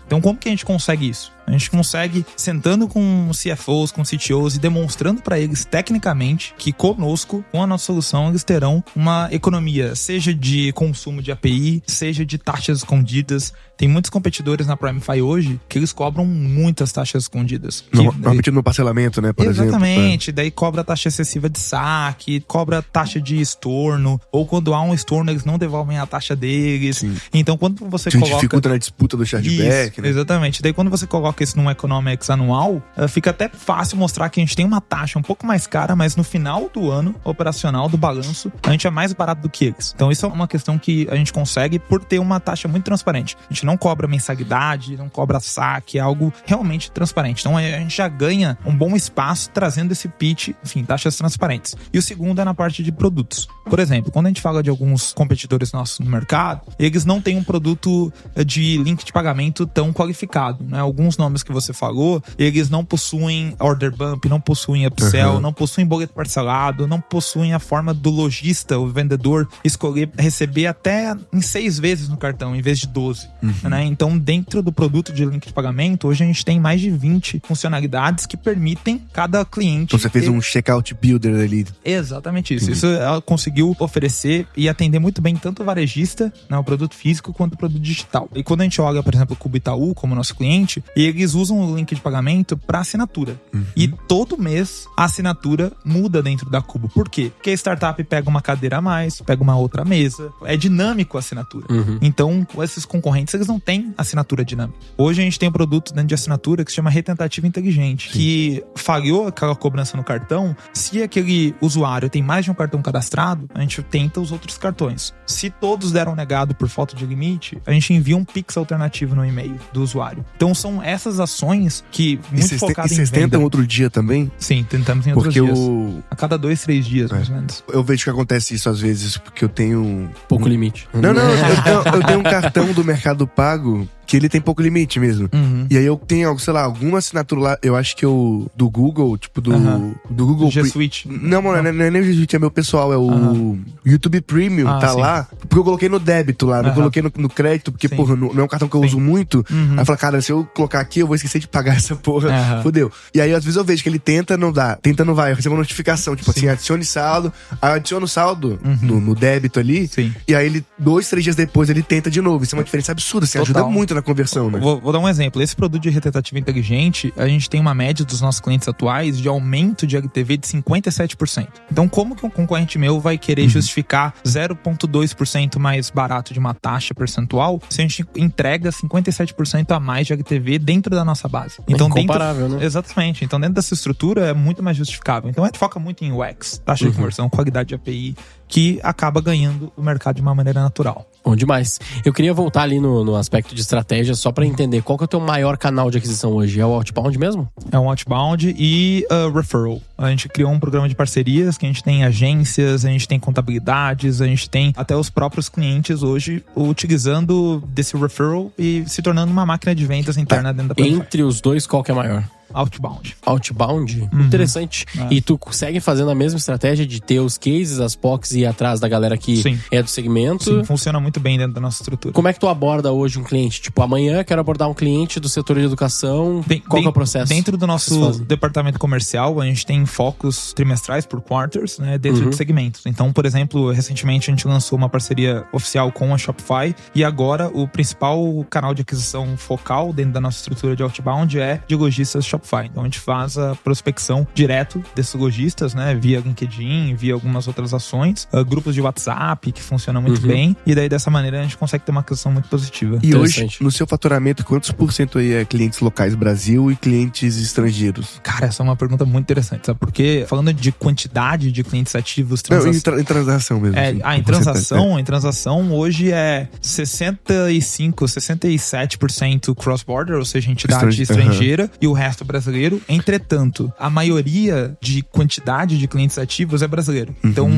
Speaker 4: Então, como que a gente consegue isso? A gente consegue sentando com CFOs, com CTOs e demonstrando para eles tecnicamente que conosco, com a nossa solução, eles terão uma economia, seja de consumo de API, seja de taxas escondidas. Tem muitos competidores na PrimeFi hoje que eles cobram muitas taxas escondidas. Que-
Speaker 3: No- parcelamento, né, por exemplo.
Speaker 4: Exatamente, daí cobra taxa excessiva de saque, cobra taxa de estorno, ou quando há um estorno eles não devolvem a taxa deles.
Speaker 3: Sim.
Speaker 4: Então quando você
Speaker 3: Isso
Speaker 4: coloca
Speaker 3: dificulta na disputa do chargeback,
Speaker 4: isso,
Speaker 3: né?
Speaker 4: Exatamente. Daí quando você coloca isso num Economics anual, eh, fica até fácil mostrar que a gente tem uma taxa um pouco mais cara, mas no final do ano operacional, do balanço, a gente é mais barato do que eles. Então isso é uma questão que a gente consegue por ter uma taxa muito transparente. A gente não cobra mensalidade, não cobra saque, é algo realmente transparente. Então a gente já ganha um bom espaço trazendo esse pitch, enfim, taxas transparentes. E o segundo é na parte de produtos. Por exemplo, quando a gente fala de alguns competidores nossos no mercado, eles não têm um produto eh, de link de pagamento tão qualificado, né? Alguns não nomes que você falou, eles não possuem order bump, não possuem upsell,
Speaker 3: Uhum.
Speaker 4: não possuem boleto parcelado, não possuem a forma do lojista, o vendedor, escolher receber até em seis vezes no cartão, em vez de 12.
Speaker 3: Uhum.
Speaker 4: Né? Então, dentro do produto de link de pagamento, hoje a gente tem mais de 20 funcionalidades que permitem cada cliente.
Speaker 3: Então você fez
Speaker 4: ter-
Speaker 3: um checkout builder ali.
Speaker 4: Exatamente isso. Isso ela conseguiu oferecer e atender muito bem tanto o varejista, né, o produto físico, quanto o produto digital. E quando a gente olha, por exemplo, o Cubo Itaú como nosso cliente, eles usam o link de pagamento para assinatura. E todo mês a assinatura muda dentro da Cubo. Por quê? Porque a startup pega uma cadeira a mais, pega uma outra mesa. É dinâmico a assinatura. Então, esses concorrentes, eles não têm assinatura dinâmica. Hoje a gente tem um produto dentro de assinatura que se chama retentativa inteligente, que falhou aquela cobrança no cartão. Se aquele usuário tem mais de um cartão cadastrado, a gente tenta os outros cartões. Se todos deram negado por falta de limite, a gente envia um Pix alternativo no e-mail do usuário. Então são essas ações que muito focadas
Speaker 3: e
Speaker 4: em
Speaker 3: vocês tentam outro dia também?
Speaker 4: Sim, tentamos em outros
Speaker 3: Porque
Speaker 4: dias.
Speaker 3: o.
Speaker 4: A cada dois, três dias,
Speaker 3: É.
Speaker 4: mais ou menos.
Speaker 3: Eu vejo que acontece isso às vezes, porque eu tenho.
Speaker 2: Pouco limite.
Speaker 3: Não, não, eu, tenho- eu tenho um cartão do Mercado Pago que ele tem pouco limite mesmo.
Speaker 4: Uhum.
Speaker 3: E aí eu tenho, sei lá, alguma assinatura lá, eu acho que eu. Do Google, tipo, do.
Speaker 4: Aham.
Speaker 3: Do Google
Speaker 4: G
Speaker 3: Pre-
Speaker 4: Suite.
Speaker 3: Não, mano, não, é- não é nem o G Suite, é meu pessoal, é o
Speaker 4: Aham.
Speaker 3: YouTube Premium,
Speaker 4: Ah,
Speaker 3: tá
Speaker 4: sim.
Speaker 3: lá. Porque eu coloquei no débito lá, não coloquei no, no crédito, porque,
Speaker 4: Sim.
Speaker 3: porra, não, é um cartão que eu
Speaker 4: Sim.
Speaker 3: uso muito.
Speaker 4: Uhum.
Speaker 3: Aí eu falo, cara, se eu colocar aqui, eu vou esquecer de pagar essa porra. Fudeu. E aí, às vezes, eu vejo que ele tenta, não dá. Tenta, não vai. Eu recebo uma notificação, tipo assim, adicione saldo. Aí eu adiciono o saldo no, no débito ali.
Speaker 4: Uhum. Sim.
Speaker 3: E aí, ele, dois, três dias depois, ele tenta de novo. Isso é uma diferença absurda, assim, ajuda
Speaker 4: Total.
Speaker 3: muito na conversão, né?
Speaker 4: Vou, vou dar um exemplo. Esse produto de retentativa inteligente, a gente tem uma média dos nossos clientes atuais de aumento de LTV de 57%. Então, como que um concorrente meu vai querer justificar 0,2% mais barato de uma taxa percentual se a gente entrega 57% a mais de LTV dentro da nossa base? Então, dentro,
Speaker 2: Incomparável, né?
Speaker 4: Exatamente. Então, dentro dessa estrutura é muito mais justificável. Então, a gente foca muito em UX, taxa de conversão, qualidade de API, que acaba ganhando o mercado de uma maneira natural.
Speaker 2: Bom demais. Eu queria voltar ali no, no aspecto de estratégia só pra entender qual que é o teu maior canal de aquisição hoje. É o outbound mesmo?
Speaker 4: É um outbound e uh, referral. A gente criou um programa de parcerias que a gente tem agências, a gente tem contabilidades, a gente tem até os próprios clientes hoje utilizando desse referral e se tornando uma máquina de vendas interna dentro da plataforma.
Speaker 2: Entre os dois, qual que é maior?
Speaker 4: Outbound.
Speaker 2: Outbound? Interessante.
Speaker 4: É.
Speaker 2: E tu consegue fazendo a mesma estratégia de ter os cases, as POCs e ir atrás da galera que
Speaker 4: Sim.
Speaker 2: é do segmento?
Speaker 4: Sim, funciona muito bem dentro da nossa estrutura.
Speaker 2: Como é que tu aborda hoje um cliente? Tipo, amanhã quero abordar um cliente do setor de educação. Qual é o processo?
Speaker 4: Dentro do nosso departamento comercial, a gente tem focos trimestrais por quarters, né, dentro
Speaker 2: Uhum.
Speaker 4: de segmentos. Então, por exemplo, recentemente a gente lançou uma parceria oficial com a Shopify e agora o principal canal de aquisição focal dentro da nossa estrutura de outbound é de lojistas Shopify. Então, a gente faz a prospecção direto desses lojistas, né, via LinkedIn, via algumas outras ações, ah, grupos de WhatsApp que funcionam muito
Speaker 2: Uhum.
Speaker 4: bem e daí dessa maneira a gente consegue ter uma aquisição muito positiva.
Speaker 3: E hoje, no seu faturamento, quantos por cento aí é clientes locais Brasil e clientes estrangeiros?
Speaker 4: Cara, essa é uma pergunta muito interessante, sabe? Porque falando de quantidade de clientes ativos,
Speaker 3: Não,
Speaker 4: transa-
Speaker 3: em, tra- em transação mesmo.
Speaker 4: é,
Speaker 3: assim,
Speaker 4: ah, em transação, em transação hoje é 65, 67% cross-border, ou seja, entidade
Speaker 3: Estrange-
Speaker 4: estrangeira, e o resto brasileiro. Entretanto, a maioria de quantidade de clientes ativos é brasileiro. Então,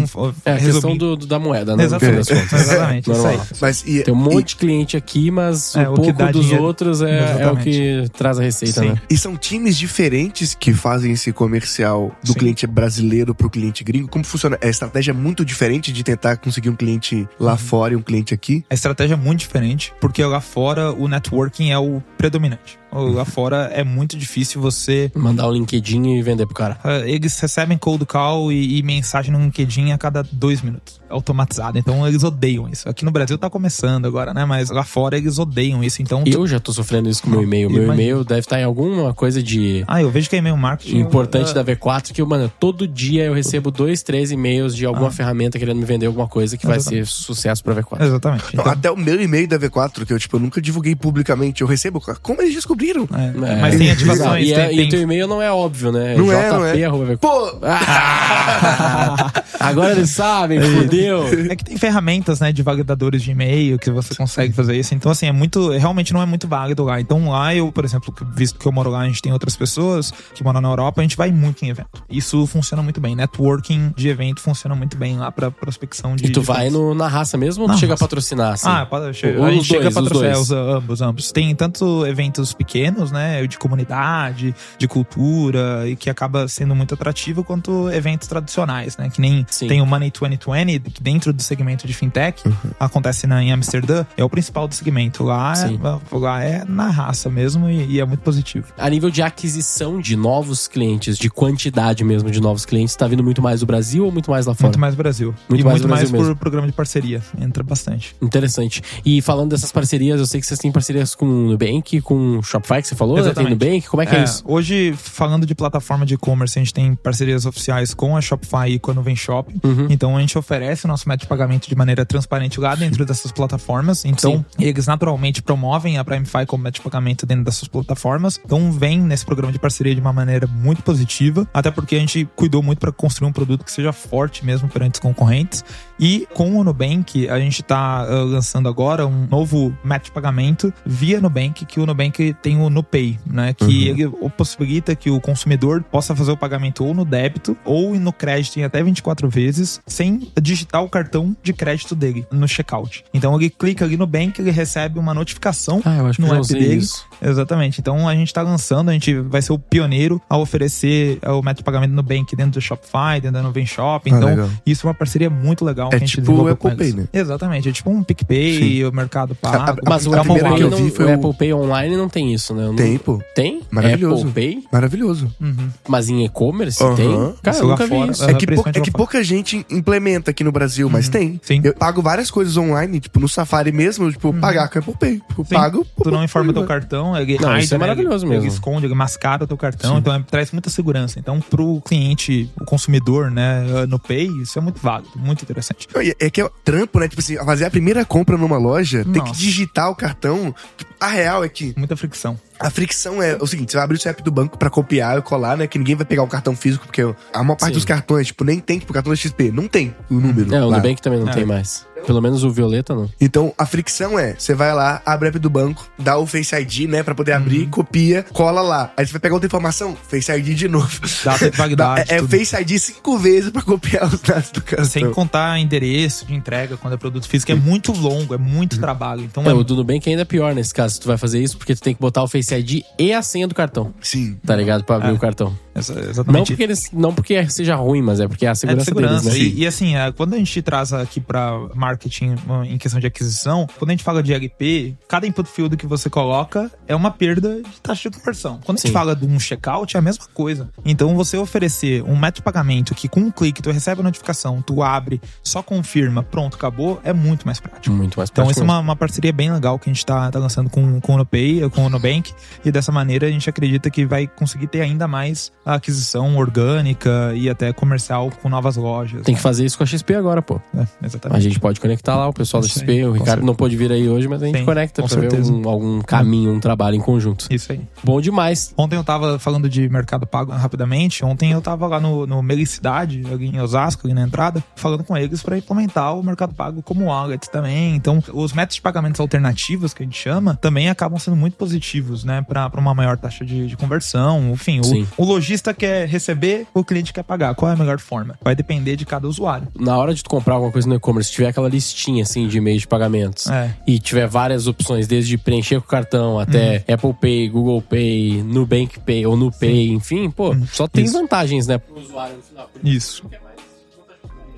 Speaker 2: É a questão do, do- da moeda, né?
Speaker 4: Exatamente, exatamente, isso aí.
Speaker 2: Normal.
Speaker 3: Mas e,
Speaker 2: Tem um
Speaker 3: e-
Speaker 2: monte de cliente aqui, mas
Speaker 4: É,
Speaker 2: o
Speaker 4: o
Speaker 2: pouco dos
Speaker 4: dinheiro.
Speaker 2: outros é, é o que traz a receita,
Speaker 4: Sim.
Speaker 2: né?
Speaker 3: E são times diferentes que fazem esse comercial do
Speaker 4: Sim.
Speaker 3: cliente brasileiro pro cliente gringo? Como funciona? É estratégia muito diferente de tentar conseguir um cliente lá fora e um cliente aqui?
Speaker 4: A estratégia é muito diferente, porque lá fora o networking é o predominante. Lá fora é muito difícil você
Speaker 2: Mandar um LinkedIn e vender pro cara.
Speaker 4: Uh, eles recebem cold call e, e mensagem no LinkedIn a cada dois minutos. Automatizado. Então eles odeiam isso. Aqui no Brasil tá começando agora, né? Mas lá fora eles odeiam isso. Então.
Speaker 2: Eu já tô sofrendo isso com o meu e-mail. Meu e-mail deve estar em alguma coisa de
Speaker 4: Ah, eu vejo que é e-mail marketing.
Speaker 2: importante
Speaker 4: uh,
Speaker 2: da V4 que, mano, todo dia eu recebo dois, três e-mails de alguma
Speaker 4: Ah.
Speaker 2: ferramenta querendo me vender alguma coisa que vai ser
Speaker 4: Exatamente.
Speaker 2: sucesso pra V4.
Speaker 4: Exatamente. Então,
Speaker 3: Até o meu e-mail da V4, que eu, tipo, eu nunca divulguei publicamente, eu recebo. Como eles descobriram?
Speaker 4: É, mas tem ativações,
Speaker 2: E, é-
Speaker 4: tem,
Speaker 2: e
Speaker 4: tem-
Speaker 2: o teu e-mail não é óbvio, né?
Speaker 3: Não é, não é.
Speaker 2: JP arroba V4.
Speaker 3: Pô!
Speaker 2: Agora eles sabem, fudeu.
Speaker 4: É que tem ferramentas, né, de validadores de e-mail que você consegue fazer isso. Então, assim, é muito. Realmente não é muito válido lá. Então, lá eu, por exemplo, visto que eu moro lá, a gente tem outras pessoas que moram na Europa, a gente vai muito em evento. Isso funciona muito bem. Networking de evento funciona muito bem lá pra prospecção de.
Speaker 2: E tu
Speaker 4: de
Speaker 2: vai no- na raça mesmo ou tu chega a
Speaker 4: raça.
Speaker 2: patrocinar, assim?
Speaker 4: Ah, pode, che-
Speaker 2: Ou
Speaker 4: a gente
Speaker 2: os
Speaker 4: chega
Speaker 2: dois,
Speaker 4: a
Speaker 2: os
Speaker 4: patrocinar
Speaker 2: dois.
Speaker 4: os, ambos, ambos. Tem tanto eventos pequenos, né, de comunidade, de cultura, e que acaba sendo muito atrativo, quanto eventos tradicionais, né, que nem
Speaker 2: Sim.
Speaker 4: tem o Money 2020, que dentro do segmento de fintech,
Speaker 2: Uhum.
Speaker 4: acontece na, em Amsterdã, é o principal do segmento. Lá, é, lá é na raça mesmo e, e é muito positivo.
Speaker 2: A nível de aquisição de novos clientes, de quantidade mesmo de novos clientes, tá vindo muito mais do Brasil ou muito mais lá fora?
Speaker 4: Muito mais Brasil.
Speaker 2: Muito
Speaker 4: e
Speaker 2: mais
Speaker 4: muito
Speaker 2: Brasil
Speaker 4: mais
Speaker 2: mesmo.
Speaker 4: por programa de parceria. Entra bastante.
Speaker 2: Interessante. E falando dessas parcerias, eu sei que vocês têm parcerias com o Nubank, com o Shopify, que você falou,
Speaker 4: Exatamente.
Speaker 2: Nubank, como é que é, isso?
Speaker 4: Hoje, falando de plataforma de e-commerce, a gente tem parcerias oficiais com a Shopify e com a Nuvem Shopping.
Speaker 2: Uhum.
Speaker 4: Então a gente oferece o nosso método de pagamento de maneira transparente lá dentro dessas plataformas. Então eles naturalmente promovem a Primefy como método de pagamento dentro dessas plataformas. Então vem nesse programa de parceria de uma maneira muito positiva, até porque a gente cuidou muito para construir um produto que seja forte mesmo perante os concorrentes. E com o Nubank, a gente está lançando agora um novo método de pagamento via Nubank, que o Nubank tem o NuPay, né? Que ele possibilita que o consumidor possa fazer o pagamento ou no débito ou no crédito em até 24 vezes, sem digitar o cartão de crédito dele no checkout. Então ele clica ali no Bank, ele recebe uma notificação
Speaker 2: Ah, eu acho que
Speaker 4: no
Speaker 2: já
Speaker 4: app dele.
Speaker 2: isso.
Speaker 4: Exatamente. Então a gente está lançando, a gente vai ser o pioneiro a oferecer o método de pagamento no Bank dentro do Shopify, dentro da Nuvem Shop.
Speaker 3: Ah,
Speaker 4: Então,
Speaker 3: legal.
Speaker 4: isso é uma parceria muito legal que
Speaker 3: É
Speaker 4: a gente
Speaker 3: tipo
Speaker 4: desenvolveu
Speaker 3: o
Speaker 4: com
Speaker 3: Apple
Speaker 4: eles.
Speaker 3: Pay, né?
Speaker 4: Exatamente. É tipo um PicPay, o Mercado Pago.
Speaker 3: A- a-
Speaker 2: Mas o Apple, Pay
Speaker 3: que eu
Speaker 2: não-
Speaker 3: vi foi
Speaker 2: o
Speaker 3: o-
Speaker 2: Apple Pay online não tem isso, né? Eu não-
Speaker 3: Tem, pô.
Speaker 2: Tem?
Speaker 3: Maravilhoso.
Speaker 2: Apple Pay?
Speaker 3: Maravilhoso.
Speaker 4: Uhum.
Speaker 2: Mas em e-commerce
Speaker 3: Aham.
Speaker 2: tem? Cara,
Speaker 4: Isso
Speaker 2: eu nunca vi
Speaker 4: fora.
Speaker 2: isso.
Speaker 4: Aham.
Speaker 3: É que, pou- é que pouca gente implementa aqui no Brasil, mas tem.
Speaker 4: Sim.
Speaker 3: Eu pago várias coisas online, tipo, no Safari mesmo, tipo, pagar com Apple Pay. Tipo,
Speaker 4: Sim.
Speaker 3: pago.
Speaker 4: Tu não informa teu cartão, ele
Speaker 2: Não,
Speaker 4: hide,
Speaker 2: isso é
Speaker 4: né?
Speaker 2: maravilhoso
Speaker 4: ele,
Speaker 2: mesmo.
Speaker 4: Ele esconde, ele mascara o teu cartão, então é- traz muita segurança. Então, pro cliente, o consumidor, né, no Pay, isso é muito válido, muito interessante.
Speaker 3: Não, É que é trampo, né? Tipo assim, fazer a primeira compra numa loja, tem que
Speaker 4: Nossa.
Speaker 3: digitar o cartão. A real é que
Speaker 4: Muita fricção reflexão
Speaker 3: a fricção é o seguinte: você vai abrir o seu app do banco pra copiar e colar, né? Que ninguém vai pegar o cartão físico, porque a maior parte
Speaker 2: Sim.
Speaker 3: dos cartões, tipo, nem tem, tipo, o cartão da XP. Não tem o número.
Speaker 2: É, o
Speaker 3: lá.
Speaker 2: Nubank também não
Speaker 4: É.
Speaker 2: tem mais. Pelo menos o Violeta não.
Speaker 3: Então, a fricção é, você vai lá, abre o app do banco, dá o Face ID, né, pra poder
Speaker 4: Uhum.
Speaker 3: abrir, copia, cola lá. Aí você vai pegar outra informação, Face ID de novo.
Speaker 4: Data de validade,
Speaker 3: é é. Face ID cinco vezes pra copiar os dados do cartão.
Speaker 4: Sem contar endereço de entrega quando é produto físico, é muito longo, é muito trabalho. Então,
Speaker 2: É,
Speaker 4: é,
Speaker 2: o do Nubank ainda é pior nesse caso. Tu vai fazer isso porque tu tem que botar o Face ID e a senha do cartão.
Speaker 3: Sim.
Speaker 2: Tá ligado? Pra abrir
Speaker 4: É.
Speaker 2: o cartão.
Speaker 4: Exa-
Speaker 2: Não
Speaker 4: exatamente.
Speaker 2: porque, eles, não porque seja ruim, mas é porque é a
Speaker 4: É de
Speaker 2: segurança,
Speaker 4: segurança.
Speaker 2: deles, né?
Speaker 4: E, e assim, é, quando a gente traz aqui pra marketing uh, em questão de aquisição, quando a gente fala de LP, cada input field que você coloca é uma perda de taxa de conversão. Quando a
Speaker 2: Sim.
Speaker 4: gente fala de um checkout, é a mesma coisa. Então, você oferecer um método de pagamento que com um clique tu recebe a notificação, tu abre, só confirma, pronto, acabou, é muito mais prático.
Speaker 2: Muito mais
Speaker 4: Então,
Speaker 2: prático
Speaker 4: essa é uma, uma parceria bem legal que a gente tá, tá lançando com, com o NoPay, com o Nubank. E dessa maneira a gente acredita que vai conseguir ter ainda mais a aquisição orgânica e até comercial com novas lojas.
Speaker 2: Tem que fazer isso com a XP agora, pô.
Speaker 4: É,
Speaker 2: A
Speaker 4: exatamente.
Speaker 2: gente pode conectar lá o pessoal da XP.
Speaker 4: aí,
Speaker 2: o Ricardo
Speaker 4: certeza.
Speaker 2: não pôde vir aí hoje, mas a gente
Speaker 4: Sim,
Speaker 2: conecta
Speaker 4: com
Speaker 2: pra ver
Speaker 4: certeza.
Speaker 2: um- algum caminho, um trabalho em conjunto.
Speaker 4: Isso aí.
Speaker 2: Bom demais.
Speaker 4: Ontem eu tava falando de Mercado Pago rapidamente. Ontem eu tava lá no, no Melicidade, ali em Osasco, ali na entrada, falando com eles para implementar o Mercado Pago como wallet também. Então, os métodos de pagamentos alternativos que a gente chama também acabam sendo muito positivos, né, para uma maior taxa de, de conversão. Enfim,
Speaker 2: Sim.
Speaker 4: o, o lojista quer receber, o cliente quer pagar. Qual é a melhor forma? Vai depender de cada usuário.
Speaker 2: Na hora de tu comprar alguma coisa no e-commerce, se tiver aquela listinha assim de meios de pagamentos
Speaker 4: É.
Speaker 2: e tiver várias opções, desde preencher com o cartão até
Speaker 4: Uhum.
Speaker 2: Apple Pay, Google Pay, Nubank Pay ou NuPay, enfim, pô, só tem
Speaker 4: Uhum. Isso.
Speaker 2: vantagens, né, pro usuário no final.
Speaker 4: Isso.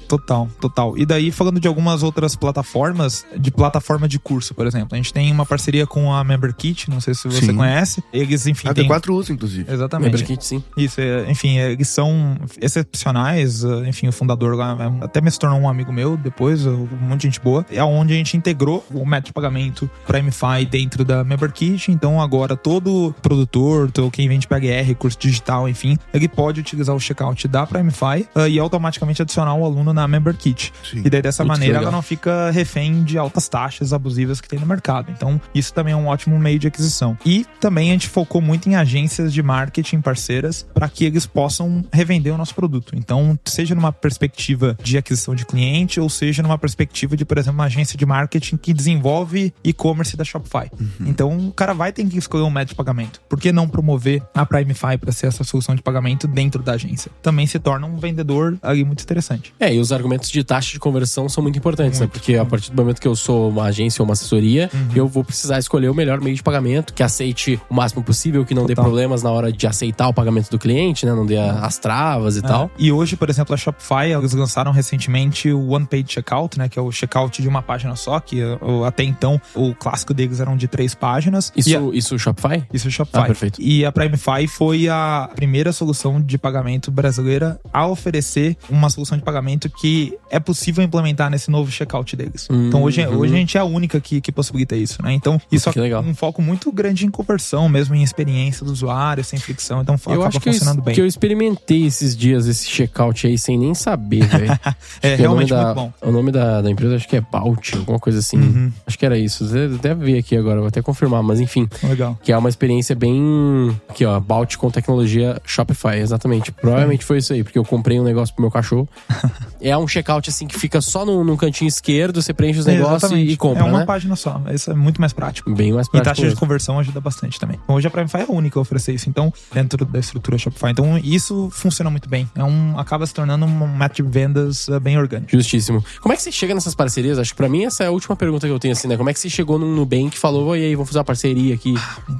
Speaker 4: Total, total. E daí, falando de algumas outras plataformas, de plataforma de curso, por exemplo. A gente tem uma parceria com a MemberKit, não sei se você
Speaker 3: Sim.
Speaker 4: conhece. Eles, enfim,
Speaker 3: A
Speaker 4: tem...
Speaker 3: D4 usa, inclusive.
Speaker 4: Exatamente.
Speaker 2: MemberKit, sim.
Speaker 4: Isso, é, enfim, é, eles são excepcionais. é, Enfim, o fundador lá até me se tornou um amigo meu depois, um monte de gente boa. É onde a gente integrou o método de pagamento Primefy dentro da MemberKit. Então agora todo produtor, todo quem vende PGR, curso digital, enfim, ele pode utilizar o checkout da Primefy ah, e automaticamente adicionar o aluno na Member Kit.
Speaker 3: Sim.
Speaker 4: E daí dessa maneira
Speaker 2: legal.
Speaker 4: ela não fica refém de altas taxas abusivas que tem no mercado. Então, isso também é um ótimo meio de aquisição. E também a gente focou muito em agências de marketing parceiras para que eles possam revender o nosso produto. Então, seja numa perspectiva de aquisição de cliente ou seja numa perspectiva de, por exemplo, uma agência de marketing que desenvolve e-commerce da Shopify. Então, o cara vai ter que escolher um método de pagamento. Por que não promover a Primefy para ser essa solução de pagamento dentro da agência? Também se torna um vendedor ali muito interessante.
Speaker 2: É, e os argumentos de taxa de conversão são muito importantes, né?
Speaker 4: Muito.
Speaker 2: Porque a partir do momento que eu sou uma agência ou uma assessoria,
Speaker 4: Uhum.
Speaker 2: eu vou precisar escolher o melhor meio de pagamento, que aceite o máximo possível, que não dê problemas na hora de aceitar o pagamento do cliente, né? Não dê as travas e tal.
Speaker 4: É. E hoje, por exemplo, a Shopify, eles lançaram recentemente o One Page Checkout, né? Que é o checkout de uma página só, que até então o clássico deles eram de três páginas.
Speaker 2: Isso,
Speaker 4: a-
Speaker 2: isso Shopify?
Speaker 4: isso é Shopify.
Speaker 2: Ah, perfeito.
Speaker 4: E a Primefy foi a primeira solução de pagamento brasileira a oferecer uma solução de pagamento que é possível implementar nesse novo checkout deles.
Speaker 2: Uhum.
Speaker 4: Então hoje, hoje a gente é a única que, que possibilita isso, né? Então isso é um foco muito grande em conversão, mesmo em experiência do usuário, sem fricção. Então
Speaker 2: Eu
Speaker 4: acaba
Speaker 2: acho que eu,
Speaker 4: funcionando bem.
Speaker 2: que eu experimentei esses dias esse checkout aí sem nem saber, velho.
Speaker 4: É realmente
Speaker 2: da-
Speaker 4: muito bom.
Speaker 2: O nome da, da empresa acho que é Bout, alguma coisa assim.
Speaker 4: Uhum.
Speaker 2: Acho que era isso. Você deve ver aqui agora, vou até confirmar, mas enfim.
Speaker 4: Legal.
Speaker 2: Que é uma experiência bem. Aqui, ó, Bout com tecnologia Shopify, exatamente. Provavelmente foi isso aí, porque eu comprei um negócio pro meu cachorro. é um checkout assim que fica só no, no cantinho esquerdo, você preenche os negócios e, e compra,
Speaker 4: É uma
Speaker 2: né?
Speaker 4: página só. Isso é muito mais prático.
Speaker 2: Bem mais
Speaker 4: E
Speaker 2: prático.
Speaker 4: taxa de
Speaker 2: mesmo.
Speaker 4: conversão ajuda bastante também. Hoje a Primefy é a única a oferecer isso, então, dentro da estrutura Shopify. Então, isso funciona muito bem. É um, acaba se tornando um match de vendas eh, bem orgânico.
Speaker 2: Justíssimo. Como é que você chega nessas parcerias? Acho que pra mim essa é a última pergunta que eu tenho, assim, né? Como é que você chegou no Nubank e falou, oi, aí, vamos fazer uma parceria aqui?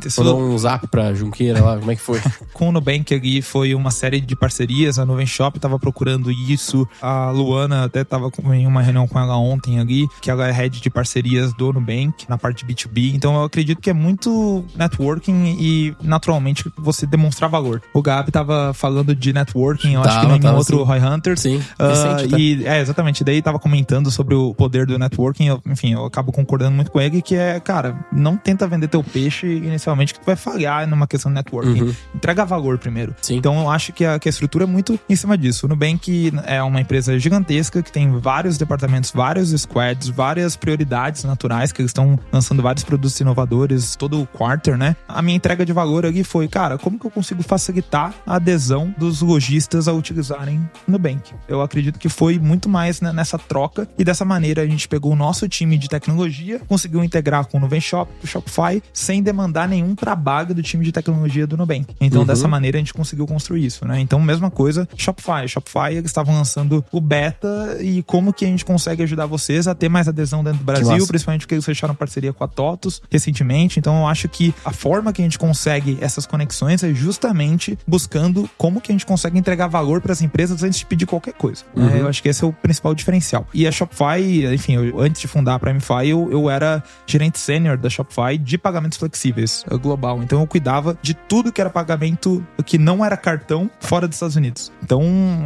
Speaker 4: Isso-
Speaker 2: Mandou um zap pra Junqueira lá, como é que foi?
Speaker 4: com o Nubank ali foi uma série de parcerias. A Nuvem Shop tava procurando isso. A Luana até tava em uma reunião com ela ontem ali, que ela é head de parcerias do Nubank na parte de B2B. Então eu acredito que é muito networking e naturalmente você demonstrar valor. O Gabi tava falando de networking, eu acho que
Speaker 2: Tava,
Speaker 4: nenhum
Speaker 2: tava,
Speaker 4: outro
Speaker 2: sim.
Speaker 4: Roy Hunter.
Speaker 2: Sim, recente, tá?
Speaker 4: e é exatamente, daí tava comentando sobre o poder do networking, eu- enfim, eu acabo concordando muito com ele que é, cara, não tenta vender teu peixe inicialmente que tu vai falhar numa questão de networking.
Speaker 2: Uhum.
Speaker 4: Entrega valor primeiro.
Speaker 2: Sim.
Speaker 4: Então eu acho que a, que a estrutura é muito em cima disso. O Nubank é uma empresa gigantesca que tem vários departamentos, vários squads, várias prioridades naturais que eles estão lançando vários produtos inovadores todo o quarter, né? A minha entrega de valor ali foi, cara, como que eu consigo facilitar a adesão dos lojistas a utilizarem Nubank? Eu acredito que foi muito mais né, nessa troca e dessa maneira a gente pegou o nosso time de tecnologia, conseguiu integrar com o Nubank Shop, o Shopify, sem demandar nenhum trabalho do time de tecnologia do Nubank. Então,
Speaker 2: Uhum.
Speaker 4: dessa maneira, a gente conseguiu construir isso, né? Então, mesma coisa, Shopify. Shopify, eles estavam lançando o beta e como que a gente consegue ajudar vocês a ter mais adesão dentro do Brasil, principalmente porque eles fecharam parceria com a TOTUS recentemente. Então, eu acho que a forma que a gente consegue essas conexões é justamente buscando como que a gente consegue entregar valor para as empresas antes de pedir qualquer coisa.
Speaker 2: Uhum.
Speaker 4: né? Eu acho que esse é o principal diferencial. E a Shopify, enfim, eu- antes de fundar a Primefy, eu, eu era gerente sênior da Shopify de pagamentos flexíveis eh, global. Então eu cuidava de tudo que era pagamento que não era cartão fora dos Estados Unidos. Então,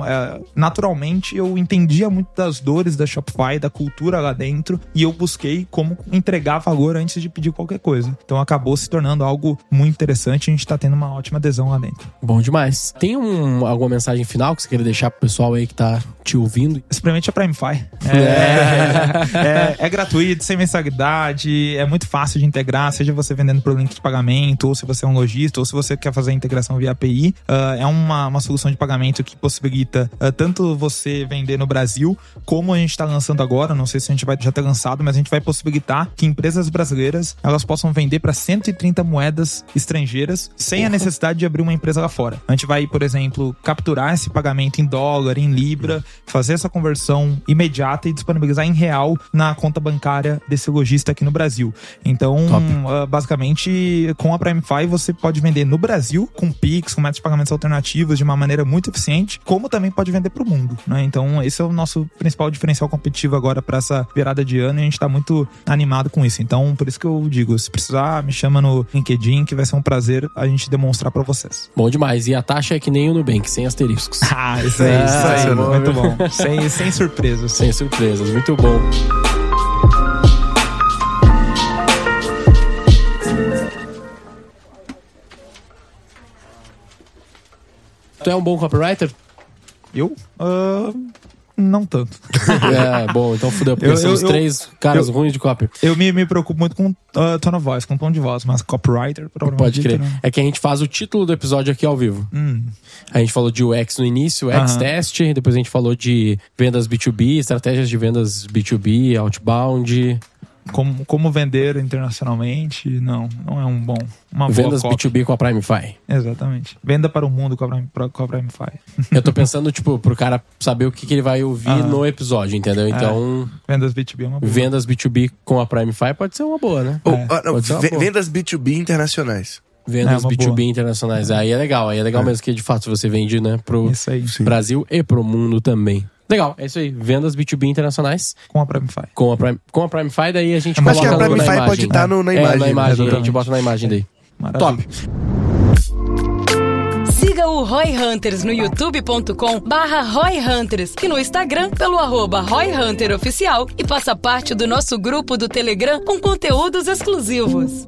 Speaker 4: eh, naturalmente, eu entendia muito das dores da Shopify, da cultura lá dentro, e eu busquei como entregar valor antes de pedir qualquer coisa. Então acabou se tornando algo muito interessante e a gente tá tendo uma ótima adesão lá dentro.
Speaker 2: Bom demais. Tem um- alguma mensagem final que você queria deixar pro pessoal aí que tá te ouvindo?
Speaker 4: Experimente a Primefy. É, é, é gratuito, sem mensalidade, é muito fácil de integrar, seja você vendendo por link de pagamento, ou se você é um lojista, ou se você quer fazer a integração via API. Ah, é uma, uma solução de pagamento que possibilita ah, tanto você vender no Brasil, como a gente está lançando agora, não sei se a gente vai já ter lançado, mas a gente vai possibilitar que empresas brasileiras elas possam vender para 130 moedas estrangeiras sem a necessidade de abrir uma empresa lá fora. A gente vai, por exemplo, capturar esse pagamento em dólar, em libra, fazer essa conversão imediata e disponibilizar em real na conta bancária desse lojista aqui no Brasil. Então, ah, basicamente, com a Primefy você pode vender no Brasil com Pix, com métodos de pagamentos alternativos de uma maneira muito eficiente, como também pode vender para o mundo. Né? Então, esse é o nosso principal diferencial competitivo agora para essa virada de ano e a gente está muito animado com isso. Então, por isso que eu digo, se precisar, me chama no LinkedIn que vai ser um prazer a gente demonstrar para vocês.
Speaker 2: Bom demais. E a taxa é que nem o Nubank, sem asteriscos.
Speaker 4: Ah, isso aí,
Speaker 2: Ah,
Speaker 4: isso aí,
Speaker 2: bom,
Speaker 4: muito bom. Sem, sem surpresas.
Speaker 2: sem surpresas. Muito bom. Tu é um bom copywriter?
Speaker 4: Eu? Ah, Não tanto.
Speaker 2: é, bom, então fudeu, porque
Speaker 4: Eu-
Speaker 2: somos
Speaker 4: eu-
Speaker 2: três caras
Speaker 4: eu-
Speaker 2: ruins de copy.
Speaker 4: Eu me, me preocupo muito com uh, tone of voice, com tom de voz, mas copywriter, provavelmente.
Speaker 2: Pode crer.
Speaker 4: né?
Speaker 2: É que a gente faz o título do episódio aqui ao vivo.
Speaker 4: Hum,
Speaker 2: A gente falou de UX no início, UX
Speaker 4: Aham.
Speaker 2: test, depois a gente falou de vendas B2B, estratégias de vendas B2B, outbound,
Speaker 4: como, como vender internacionalmente, não, não é um bom. Uma boa
Speaker 2: vendas
Speaker 4: copy.
Speaker 2: B2B com a Primefy.
Speaker 4: Exatamente. Venda para o mundo com a, Prime, com a Primefy.
Speaker 2: Eu tô pensando, tipo, pro cara saber o que, que ele vai ouvir
Speaker 4: Aham.
Speaker 2: no episódio, entendeu? Então,
Speaker 4: Vendas B2B é uma boa.
Speaker 2: vendas B2B com a Primefy pode ser uma boa, né?
Speaker 3: Ou,
Speaker 4: É,
Speaker 3: ah, não,
Speaker 2: pode ser uma
Speaker 3: ve-
Speaker 2: boa.
Speaker 3: vendas B2B internacionais.
Speaker 2: Vendas
Speaker 4: É, uma
Speaker 2: B2B
Speaker 4: boa.
Speaker 2: internacionais. Aí é legal, aí é legal mesmo que de fato você vende, né, pro. Brasil e pro mundo também. Legal, é isso aí. Vendas B2B internacionais
Speaker 4: Com a Primefy.
Speaker 2: com a, Prime, com a Primefy, daí a gente
Speaker 4: Acho
Speaker 2: coloca
Speaker 3: Acho que a Primefy
Speaker 2: imagem.
Speaker 3: pode estar no- na
Speaker 2: É,
Speaker 3: imagem.
Speaker 2: na imagem, a gente bota na imagem daí.
Speaker 4: Maravilha.
Speaker 2: Top.
Speaker 1: Siga o Roy Hunters no youtube.com barra Roy Hunters e no Instagram pelo arroba Roy Hunter Oficial e faça parte do nosso grupo do Telegram com conteúdos exclusivos.